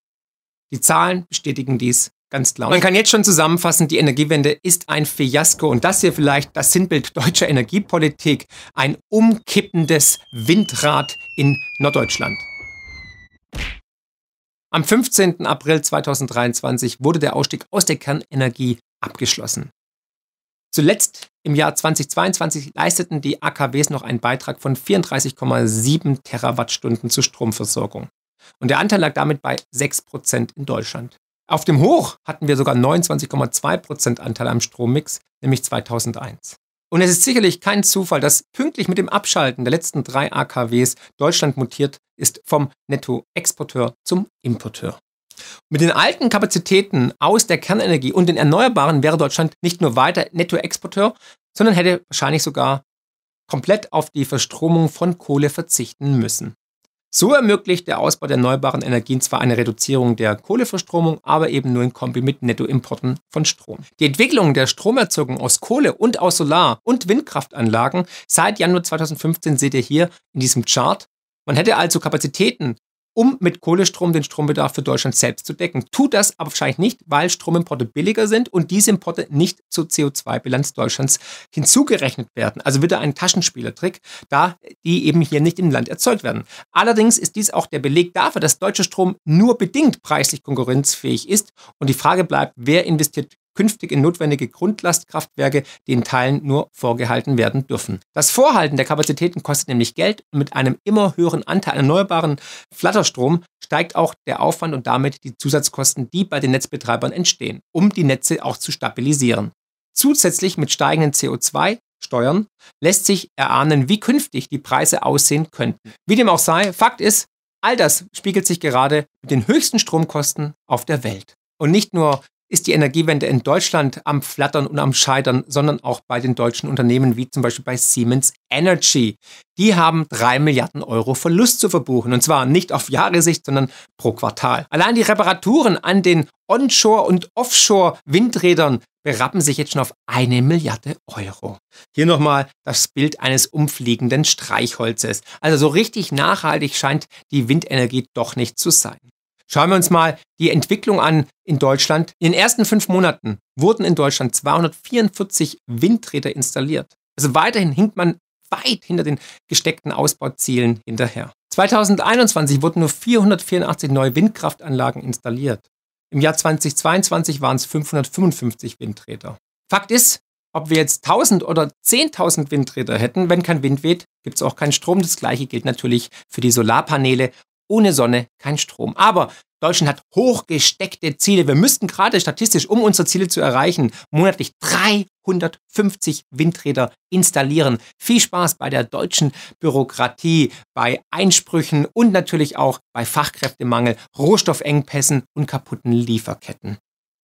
Die Zahlen bestätigen dies ganz klar. Man kann jetzt schon zusammenfassen, die Energiewende ist ein Fiasko und das hier vielleicht das Sinnbild deutscher Energiepolitik, ein umkippendes Windrad in Norddeutschland. Am 15. April 2023 wurde der Ausstieg aus der Kernenergie abgeschlossen. Zuletzt im Jahr 2022 leisteten die AKWs noch einen Beitrag von 34,7 Terawattstunden zur Stromversorgung. Und der Anteil lag damit bei 6% in Deutschland. Auf dem Hoch hatten wir sogar 29,2% Anteil am Strommix, nämlich 2001. Und es ist sicherlich kein Zufall, dass pünktlich mit dem Abschalten der letzten drei AKWs Deutschland mutiert ist vom Nettoexporteur zum Importeur. Mit den alten Kapazitäten aus der Kernenergie und den Erneuerbaren wäre Deutschland nicht nur weiter Nettoexporteur, sondern hätte wahrscheinlich sogar komplett auf die Verstromung von Kohle verzichten müssen. So ermöglicht der Ausbau der erneuerbaren Energien zwar eine Reduzierung der Kohleverstromung, aber eben nur in Kombi mit Nettoimporten von Strom. Die Entwicklung der Stromerzeugung aus Kohle und aus Solar- und Windkraftanlagen seit Januar 2015 seht ihr hier in diesem Chart. Man hätte also Kapazitäten um mit Kohlestrom den Strombedarf für Deutschland selbst zu decken. Tut das aber wahrscheinlich nicht, weil Stromimporte billiger sind und diese Importe nicht zur CO2-Bilanz Deutschlands hinzugerechnet werden. Also wieder ein Taschenspielertrick, da die eben hier nicht im Land erzeugt werden. Allerdings ist dies auch der Beleg dafür, dass deutscher Strom nur bedingt preislich konkurrenzfähig ist und die Frage bleibt, wer investiert künftig in notwendige Grundlastkraftwerke, die in Teilen nur vorgehalten werden dürfen. Das Vorhalten der Kapazitäten kostet nämlich Geld und mit einem immer höheren Anteil erneuerbaren Flatterstrom steigt auch der Aufwand und damit die Zusatzkosten, die bei den Netzbetreibern entstehen, um die Netze auch zu stabilisieren. Zusätzlich mit steigenden CO2 Steuern lässt sich erahnen, wie künftig die Preise aussehen könnten. Wie dem auch sei, Fakt ist, all das spiegelt sich gerade mit den höchsten Stromkosten auf der Welt. Und nicht nur ist die Energiewende in Deutschland am Flattern und am Scheitern, sondern auch bei den deutschen Unternehmen wie zum Beispiel bei Siemens Energy. Die haben drei Milliarden Euro Verlust zu verbuchen und zwar nicht auf Jahresicht, sondern pro Quartal. Allein die Reparaturen an den Onshore- und Offshore-Windrädern berappen sich jetzt schon auf eine Milliarde Euro. Hier nochmal das Bild eines umfliegenden Streichholzes. Also so richtig nachhaltig scheint die Windenergie doch nicht zu sein. Schauen wir uns mal die Entwicklung an in Deutschland. In den ersten fünf Monaten wurden in Deutschland 244 Windräder installiert. Also weiterhin hinkt man weit hinter den gesteckten Ausbauzielen hinterher. 2021 wurden nur 484 neue Windkraftanlagen installiert. Im Jahr 2022 waren es 555 Windräder. Fakt ist, ob wir jetzt 1000 oder 10.000 Windräder hätten, wenn kein Wind weht, gibt es auch keinen Strom. Das gleiche gilt natürlich für die Solarpaneele ohne Sonne kein Strom. Aber Deutschland hat hochgesteckte Ziele. Wir müssten gerade statistisch, um unsere Ziele zu erreichen, monatlich 350 Windräder installieren. Viel Spaß bei der deutschen Bürokratie, bei Einsprüchen und natürlich auch bei Fachkräftemangel, Rohstoffengpässen und kaputten Lieferketten.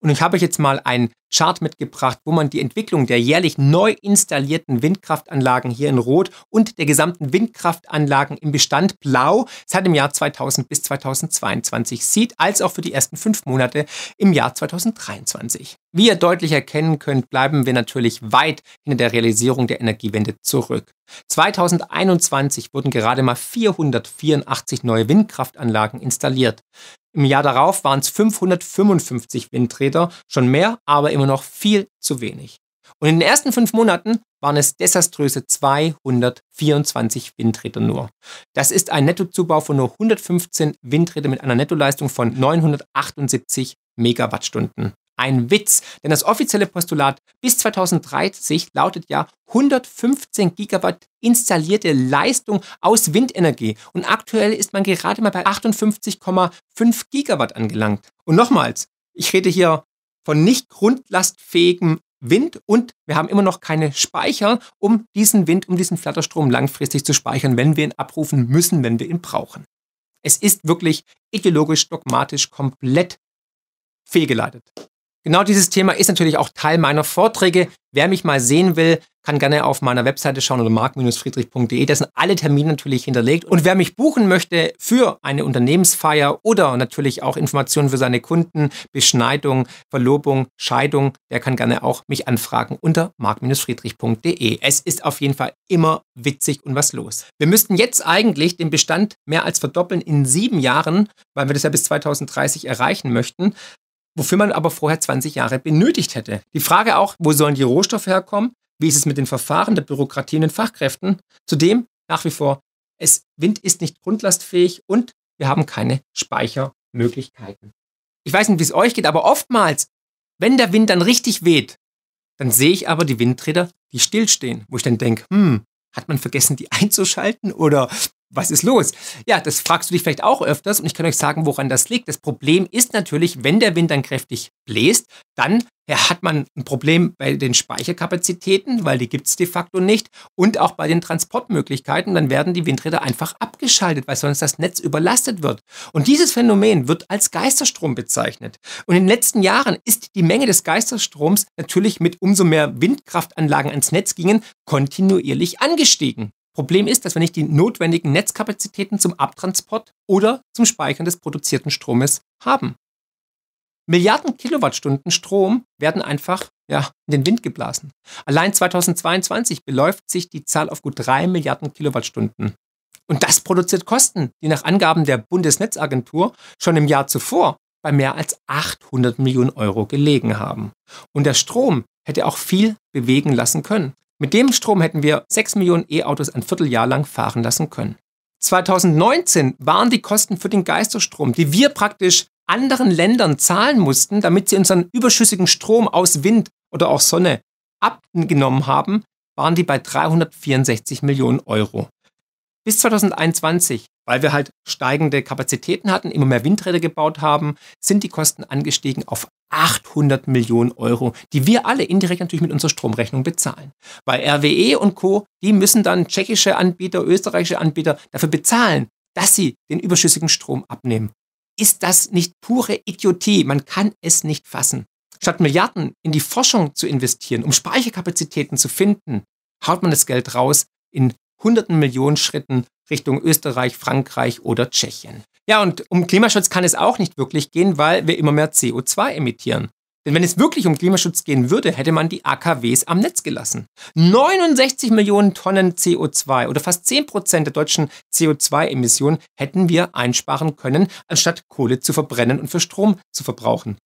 Und ich habe euch jetzt mal einen Chart mitgebracht, wo man die Entwicklung der jährlich neu installierten Windkraftanlagen hier in Rot und der gesamten Windkraftanlagen im Bestand Blau seit dem Jahr 2000 bis 2022 sieht, als auch für die ersten fünf Monate im Jahr 2023. Wie ihr deutlich erkennen könnt, bleiben wir natürlich weit hinter der Realisierung der Energiewende zurück. 2021 wurden gerade mal 484 neue Windkraftanlagen installiert. Im Jahr darauf waren es 555 Windräder, schon mehr, aber immer noch viel zu wenig. Und in den ersten fünf Monaten waren es desaströse 224 Windräder nur. Das ist ein Nettozubau von nur 115 Windrädern mit einer Nettoleistung von 978 Megawattstunden ein Witz, denn das offizielle Postulat bis 2030 lautet ja 115 Gigawatt installierte Leistung aus Windenergie und aktuell ist man gerade mal bei 58,5 Gigawatt angelangt. Und nochmals, ich rede hier von nicht grundlastfähigem Wind und wir haben immer noch keine Speicher, um diesen Wind, um diesen Flatterstrom langfristig zu speichern, wenn wir ihn abrufen müssen, wenn wir ihn brauchen. Es ist wirklich ideologisch, dogmatisch komplett fehlgeleitet. Genau dieses Thema ist natürlich auch Teil meiner Vorträge. Wer mich mal sehen will, kann gerne auf meiner Webseite schauen oder mark-friedrich.de. Da sind alle Termine natürlich hinterlegt. Und wer mich buchen möchte für eine Unternehmensfeier oder natürlich auch Informationen für seine Kunden, Beschneidung, Verlobung, Scheidung, der kann gerne auch mich anfragen unter mark-friedrich.de. Es ist auf jeden Fall immer witzig und was los. Wir müssten jetzt eigentlich den Bestand mehr als verdoppeln in sieben Jahren, weil wir das ja bis 2030 erreichen möchten wofür man aber vorher 20 Jahre benötigt hätte. Die Frage auch, wo sollen die Rohstoffe herkommen? Wie ist es mit den Verfahren der Bürokratie und den Fachkräften? Zudem nach wie vor, es, Wind ist nicht grundlastfähig und wir haben keine Speichermöglichkeiten. Ich weiß nicht, wie es euch geht, aber oftmals, wenn der Wind dann richtig weht, dann sehe ich aber die Windräder, die stillstehen, wo ich dann denke, hm, hat man vergessen, die einzuschalten oder was ist los? Ja, das fragst du dich vielleicht auch öfters und ich kann euch sagen, woran das liegt. Das Problem ist natürlich, wenn der Wind dann kräftig bläst, dann hat man ein Problem bei den Speicherkapazitäten, weil die gibt es de facto nicht und auch bei den Transportmöglichkeiten. Dann werden die Windräder einfach abgeschaltet, weil sonst das Netz überlastet wird. Und dieses Phänomen wird als Geisterstrom bezeichnet. Und in den letzten Jahren ist die Menge des Geisterstroms natürlich mit umso mehr Windkraftanlagen ans Netz gingen, kontinuierlich angestiegen. Problem ist, dass wir nicht die notwendigen Netzkapazitäten zum Abtransport oder zum Speichern des produzierten Stromes haben. Milliarden Kilowattstunden Strom werden einfach ja, in den Wind geblasen. Allein 2022 beläuft sich die Zahl auf gut drei Milliarden Kilowattstunden. Und das produziert Kosten, die nach Angaben der Bundesnetzagentur schon im Jahr zuvor bei mehr als 800 Millionen Euro gelegen haben. Und der Strom hätte auch viel bewegen lassen können. Mit dem Strom hätten wir 6 Millionen E-Autos ein Vierteljahr lang fahren lassen können. 2019 waren die Kosten für den Geisterstrom, die wir praktisch anderen Ländern zahlen mussten, damit sie unseren überschüssigen Strom aus Wind oder auch Sonne abgenommen haben, waren die bei 364 Millionen Euro. Bis 2021, weil wir halt steigende Kapazitäten hatten, immer mehr Windräder gebaut haben, sind die Kosten angestiegen auf 800 Millionen Euro, die wir alle indirekt natürlich mit unserer Stromrechnung bezahlen. Weil RWE und Co., die müssen dann tschechische Anbieter, österreichische Anbieter dafür bezahlen, dass sie den überschüssigen Strom abnehmen. Ist das nicht pure Idiotie? Man kann es nicht fassen. Statt Milliarden in die Forschung zu investieren, um Speicherkapazitäten zu finden, haut man das Geld raus in hunderten Millionen Schritten Richtung Österreich, Frankreich oder Tschechien. Ja, und um Klimaschutz kann es auch nicht wirklich gehen, weil wir immer mehr CO2 emittieren. Denn wenn es wirklich um Klimaschutz gehen würde, hätte man die AKWs am Netz gelassen. 69 Millionen Tonnen CO2 oder fast 10 Prozent der deutschen CO2-Emissionen hätten wir einsparen können, anstatt Kohle zu verbrennen und für Strom zu verbrauchen.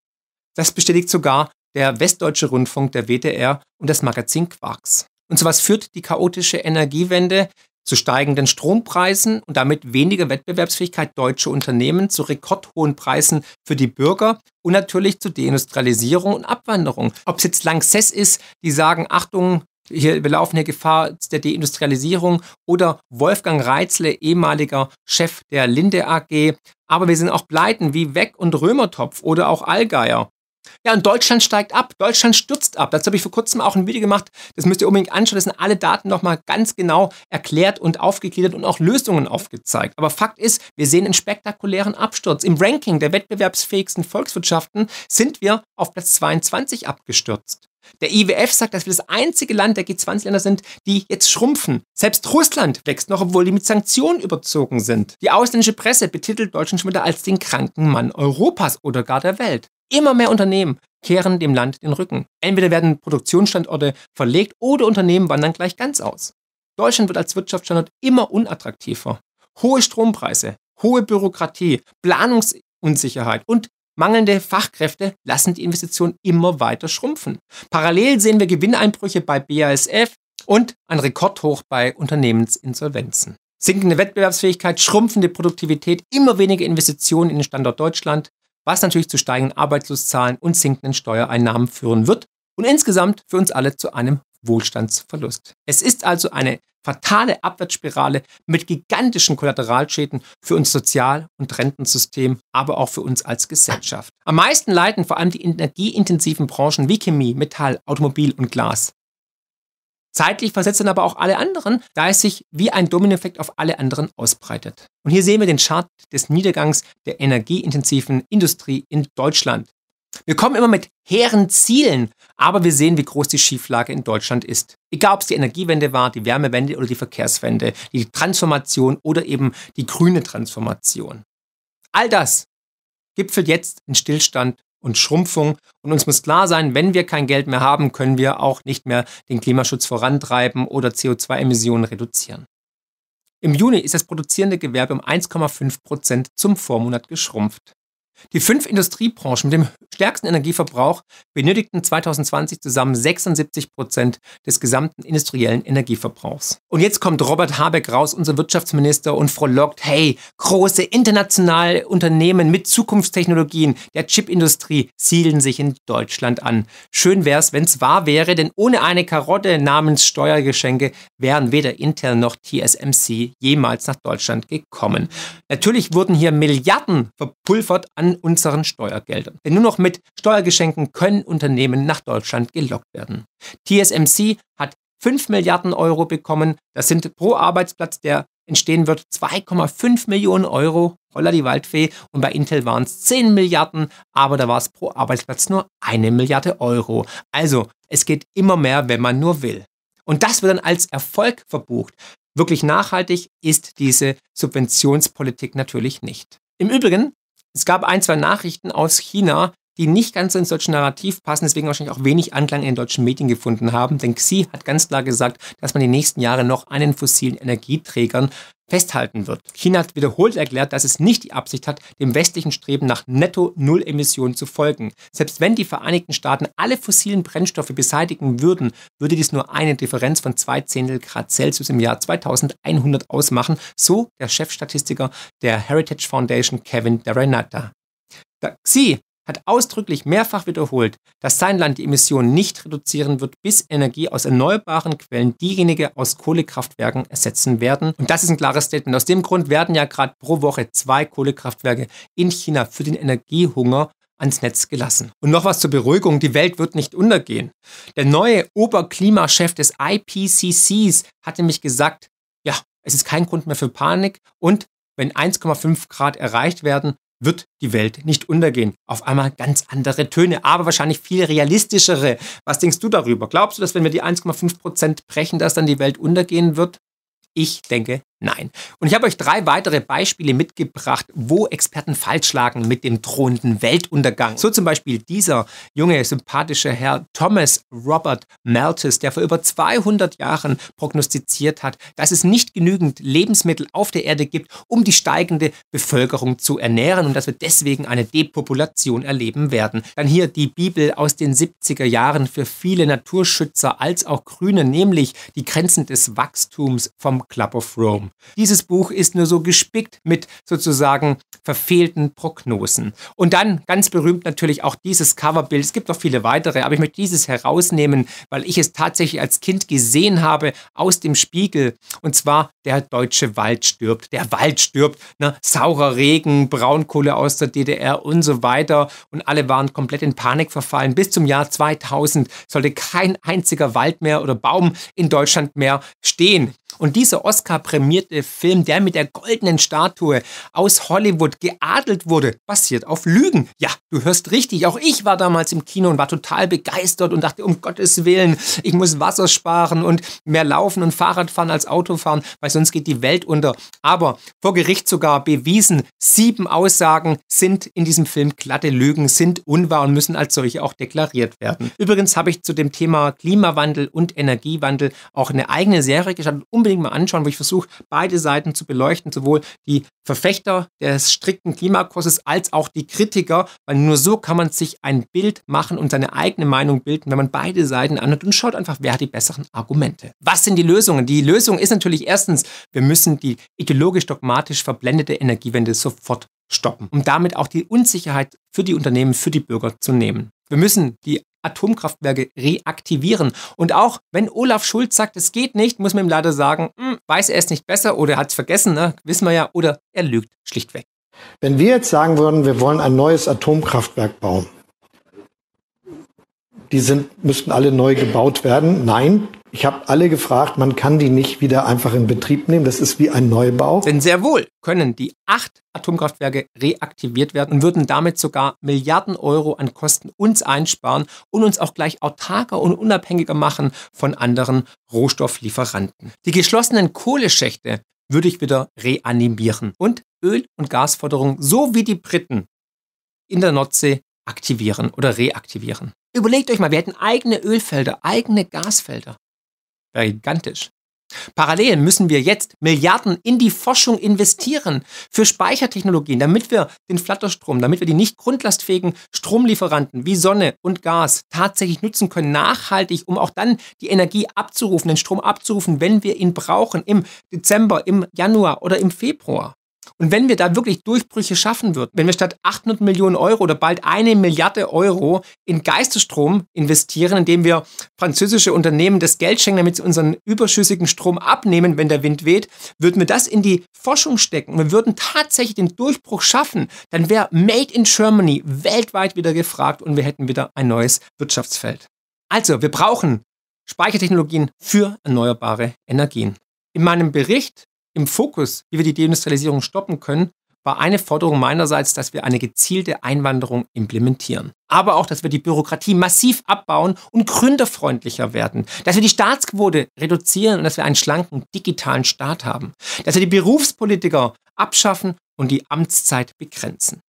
Das bestätigt sogar der Westdeutsche Rundfunk, der WDR und das Magazin Quarks. Und so was führt die chaotische Energiewende zu steigenden Strompreisen und damit weniger Wettbewerbsfähigkeit deutscher Unternehmen, zu rekordhohen Preisen für die Bürger und natürlich zu Deindustrialisierung und Abwanderung. Ob es jetzt Lanxess ist, die sagen, Achtung, Hier, wir laufen hier Gefahr der Deindustrialisierung oder Wolfgang Reitzle, ehemaliger Chef der Linde AG. Aber wir sind auch Pleiten wie Weck und Römertopf oder auch Allgeier. Ja, und Deutschland steigt ab. Deutschland stürzt ab. Dazu habe ich vor kurzem auch ein Video gemacht. Das müsst ihr unbedingt anschauen. Das sind alle Daten nochmal ganz genau erklärt und aufgegliedert und auch Lösungen aufgezeigt. Aber Fakt ist, wir sehen einen spektakulären Absturz. Im Ranking der wettbewerbsfähigsten Volkswirtschaften sind wir auf Platz 22 abgestürzt. Der IWF sagt, dass wir das einzige Land der G20-Länder sind, die jetzt schrumpfen. Selbst Russland wächst noch, obwohl die mit Sanktionen überzogen sind. Die ausländische Presse betitelt Deutschland schon wieder als den kranken Mann Europas oder gar der Welt. Immer mehr Unternehmen kehren dem Land den Rücken. Entweder werden Produktionsstandorte verlegt oder Unternehmen wandern gleich ganz aus. Deutschland wird als Wirtschaftsstandort immer unattraktiver. Hohe Strompreise, hohe Bürokratie, Planungsunsicherheit und mangelnde Fachkräfte lassen die Investitionen immer weiter schrumpfen. Parallel sehen wir Gewinneinbrüche bei BASF und ein Rekordhoch bei Unternehmensinsolvenzen. Sinkende Wettbewerbsfähigkeit, schrumpfende Produktivität, immer weniger Investitionen in den Standort Deutschland, was natürlich zu steigenden Arbeitslosenzahlen und sinkenden Steuereinnahmen führen wird und insgesamt für uns alle zu einem Wohlstandsverlust. Es ist also eine fatale Abwärtsspirale mit gigantischen Kollateralschäden für unser Sozial- und Rentensystem, aber auch für uns als Gesellschaft. Am meisten leiden vor allem die energieintensiven Branchen wie Chemie, Metall, Automobil und Glas. Zeitlich versetzt dann aber auch alle anderen, da es sich wie ein Dominoeffekt auf alle anderen ausbreitet. Und hier sehen wir den Chart des Niedergangs der energieintensiven Industrie in Deutschland. Wir kommen immer mit hehren Zielen, aber wir sehen, wie groß die Schieflage in Deutschland ist. Egal, ob es die Energiewende war, die Wärmewende oder die Verkehrswende, die Transformation oder eben die grüne Transformation. All das gipfelt jetzt in Stillstand und Schrumpfung. Und uns muss klar sein, wenn wir kein Geld mehr haben, können wir auch nicht mehr den Klimaschutz vorantreiben oder CO2-Emissionen reduzieren. Im Juni ist das produzierende Gewerbe um 1,5 Prozent zum Vormonat geschrumpft. Die fünf Industriebranchen mit dem stärksten Energieverbrauch benötigten 2020 zusammen 76 Prozent des gesamten industriellen Energieverbrauchs. Und jetzt kommt Robert Habeck raus, unser Wirtschaftsminister, und frohlockt, hey, große internationale Unternehmen mit Zukunftstechnologien der Chipindustrie siedeln sich in Deutschland an. Schön wär's, wenn's wahr wäre, denn ohne eine Karotte namens Steuergeschenke wären weder Intel noch TSMC jemals nach Deutschland gekommen. Natürlich wurden hier Milliarden verpulvert an unseren Steuergeldern. Denn nur noch mit Steuergeschenken können Unternehmen nach Deutschland gelockt werden. TSMC hat 5 Milliarden Euro bekommen. Das sind pro Arbeitsplatz, der entstehen wird, 2,5 Millionen Euro. Holla die Waldfee. Und bei Intel waren es 10 Milliarden, aber da war es pro Arbeitsplatz nur eine Milliarde Euro. Also, es geht immer mehr, wenn man nur will. Und das wird dann als Erfolg verbucht. Wirklich nachhaltig ist diese Subventionspolitik natürlich nicht. Im Übrigen es gab ein, zwei Nachrichten aus China, die nicht ganz so ins deutsche Narrativ passen, deswegen wahrscheinlich auch wenig Anklang in den deutschen Medien gefunden haben. Denn Xi hat ganz klar gesagt, dass man die nächsten Jahre noch an den fossilen Energieträgern festhalten wird. China hat wiederholt erklärt, dass es nicht die Absicht hat, dem westlichen Streben nach Netto-Null-Emissionen zu folgen. Selbst wenn die Vereinigten Staaten alle fossilen Brennstoffe beseitigen würden, würde dies nur eine Differenz von zwei Zehntel Grad Celsius im Jahr 2100 ausmachen, so der Chefstatistiker der Heritage Foundation Kevin Derenata. Xi hat ausdrücklich mehrfach wiederholt, dass sein Land die Emissionen nicht reduzieren wird, bis Energie aus erneuerbaren Quellen diejenige aus Kohlekraftwerken ersetzen werden. Und das ist ein klares Statement. Aus dem Grund werden ja gerade pro Woche zwei Kohlekraftwerke in China für den Energiehunger ans Netz gelassen. Und noch was zur Beruhigung, die Welt wird nicht untergehen. Der neue Oberklimachef des IPCCs hat nämlich gesagt, ja, es ist kein Grund mehr für Panik und wenn 1,5 Grad erreicht werden, wird die Welt nicht untergehen. Auf einmal ganz andere Töne, aber wahrscheinlich viel realistischere. Was denkst du darüber? Glaubst du, dass wenn wir die 1,5 Prozent brechen, dass dann die Welt untergehen wird? Ich denke Nein. Und ich habe euch drei weitere Beispiele mitgebracht, wo Experten falsch lagen mit dem drohenden Weltuntergang. So zum Beispiel dieser junge, sympathische Herr Thomas Robert Malthus, der vor über 200 Jahren prognostiziert hat, dass es nicht genügend Lebensmittel auf der Erde gibt, um die steigende Bevölkerung zu ernähren und dass wir deswegen eine Depopulation erleben werden. Dann hier die Bibel aus den 70er Jahren für viele Naturschützer als auch Grüne, nämlich die Grenzen des Wachstums vom Club of Rome. Strom. Dieses Buch ist nur so gespickt mit sozusagen verfehlten Prognosen. Und dann ganz berühmt natürlich auch dieses Coverbild. Es gibt noch viele weitere, aber ich möchte dieses herausnehmen, weil ich es tatsächlich als Kind gesehen habe aus dem Spiegel. Und zwar der deutsche Wald stirbt. Der Wald stirbt. Ne? Saurer Regen, Braunkohle aus der DDR und so weiter. Und alle waren komplett in Panik verfallen. Bis zum Jahr 2000 sollte kein einziger Wald mehr oder Baum in Deutschland mehr stehen. Und dieser Oscar-prämierte Film, der mit der goldenen Statue aus Hollywood geadelt wurde, basiert auf Lügen. Ja, du hörst richtig. Auch ich war damals im Kino und war total begeistert und dachte, um Gottes Willen, ich muss Wasser sparen und mehr laufen und Fahrrad fahren als Auto fahren, weil sonst geht die Welt unter. Aber vor Gericht sogar bewiesen, sieben Aussagen sind in diesem Film glatte Lügen, sind unwahr und müssen als solche auch deklariert werden. Übrigens habe ich zu dem Thema Klimawandel und Energiewandel auch eine eigene Serie gestartet, um unbedingt mal anschauen, wo ich versuche, beide Seiten zu beleuchten, sowohl die Verfechter des strikten Klimakurses als auch die Kritiker, weil nur so kann man sich ein Bild machen und seine eigene Meinung bilden, wenn man beide Seiten anhört und schaut einfach, wer hat die besseren Argumente. Was sind die Lösungen? Die Lösung ist natürlich erstens, wir müssen die ideologisch-dogmatisch verblendete Energiewende sofort stoppen, um damit auch die Unsicherheit für die Unternehmen, für die Bürger zu nehmen. Wir müssen die Atomkraftwerke reaktivieren. Und auch wenn Olaf Schulz sagt, es geht nicht, muss man ihm leider sagen, hm, weiß er es nicht besser oder hat es vergessen, ne? wissen wir ja, oder er lügt schlichtweg. Wenn wir jetzt sagen würden, wir wollen ein neues Atomkraftwerk bauen, die sind, müssten alle neu gebaut werden. Nein, ich habe alle gefragt, man kann die nicht wieder einfach in Betrieb nehmen. Das ist wie ein Neubau. Denn sehr wohl können die acht Atomkraftwerke reaktiviert werden und würden damit sogar Milliarden Euro an Kosten uns einsparen und uns auch gleich autarker und unabhängiger machen von anderen Rohstofflieferanten. Die geschlossenen Kohleschächte würde ich wieder reanimieren und Öl- und Gasförderung so wie die Briten in der Nordsee aktivieren oder reaktivieren. Überlegt euch mal, wir hätten eigene Ölfelder, eigene Gasfelder. Wäre gigantisch. Parallel müssen wir jetzt Milliarden in die Forschung investieren für Speichertechnologien, damit wir den Flatterstrom, damit wir die nicht grundlastfähigen Stromlieferanten wie Sonne und Gas tatsächlich nutzen können, nachhaltig, um auch dann die Energie abzurufen, den Strom abzurufen, wenn wir ihn brauchen, im Dezember, im Januar oder im Februar. Und wenn wir da wirklich Durchbrüche schaffen würden, wenn wir statt 800 Millionen Euro oder bald eine Milliarde Euro in Geistesstrom investieren, indem wir französische Unternehmen das Geld schenken, damit sie unseren überschüssigen Strom abnehmen, wenn der Wind weht, würden wir das in die Forschung stecken wir würden tatsächlich den Durchbruch schaffen, dann wäre Made in Germany weltweit wieder gefragt und wir hätten wieder ein neues Wirtschaftsfeld. Also, wir brauchen Speichertechnologien für erneuerbare Energien. In meinem Bericht im Fokus, wie wir die Deindustrialisierung stoppen können, war eine Forderung meinerseits, dass wir eine gezielte Einwanderung implementieren. Aber auch, dass wir die Bürokratie massiv abbauen und gründerfreundlicher werden. Dass wir die Staatsquote reduzieren und dass wir einen schlanken digitalen Staat haben. Dass wir die Berufspolitiker abschaffen und die Amtszeit begrenzen.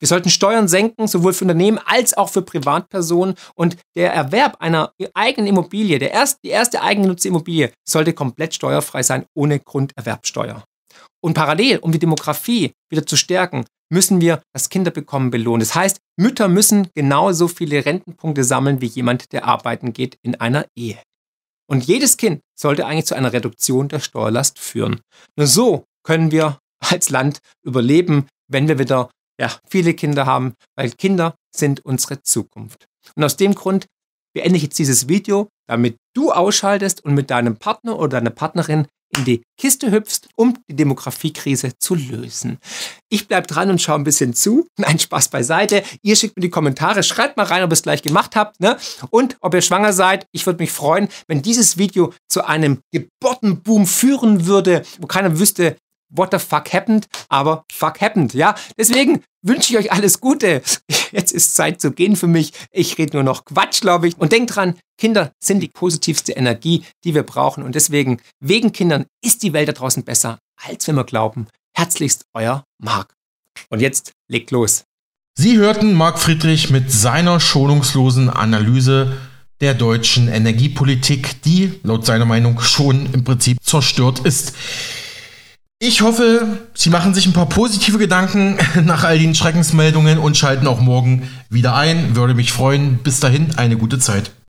Wir sollten Steuern senken, sowohl für Unternehmen als auch für Privatpersonen. Und der Erwerb einer eigenen Immobilie, der erst, die erste eigengenutzte Immobilie, sollte komplett steuerfrei sein, ohne Grunderwerbsteuer. Und parallel, um die Demografie wieder zu stärken, müssen wir das Kinderbekommen belohnen. Das heißt, Mütter müssen genauso viele Rentenpunkte sammeln wie jemand, der arbeiten geht in einer Ehe. Und jedes Kind sollte eigentlich zu einer Reduktion der Steuerlast führen. Nur so können wir als Land überleben, wenn wir wieder ja, viele Kinder haben, weil Kinder sind unsere Zukunft. Und aus dem Grund beende ich jetzt dieses Video, damit du ausschaltest und mit deinem Partner oder deiner Partnerin in die Kiste hüpfst, um die Demografiekrise zu lösen. Ich bleibe dran und schaue ein bisschen zu. Nein, Spaß beiseite. Ihr schickt mir die Kommentare, schreibt mal rein, ob ihr es gleich gemacht habt ne? und ob ihr schwanger seid. Ich würde mich freuen, wenn dieses Video zu einem Geburtenboom führen würde, wo keiner wüsste, what the fuck happened, aber fuck happened, ja. Deswegen wünsche ich euch alles Gute. Jetzt ist Zeit zu gehen für mich. Ich rede nur noch Quatsch, glaube ich. Und denkt dran, Kinder sind die positivste Energie, die wir brauchen. Und deswegen, wegen Kindern ist die Welt da draußen besser, als wenn wir glauben. Herzlichst euer Marc. Und jetzt legt los. Sie hörten Marc Friedrich mit seiner schonungslosen Analyse der deutschen Energiepolitik, die laut seiner Meinung schon im Prinzip zerstört ist. Ich hoffe, Sie machen sich ein paar positive Gedanken nach all den Schreckensmeldungen und schalten auch morgen wieder ein. Würde mich freuen. Bis dahin eine gute Zeit.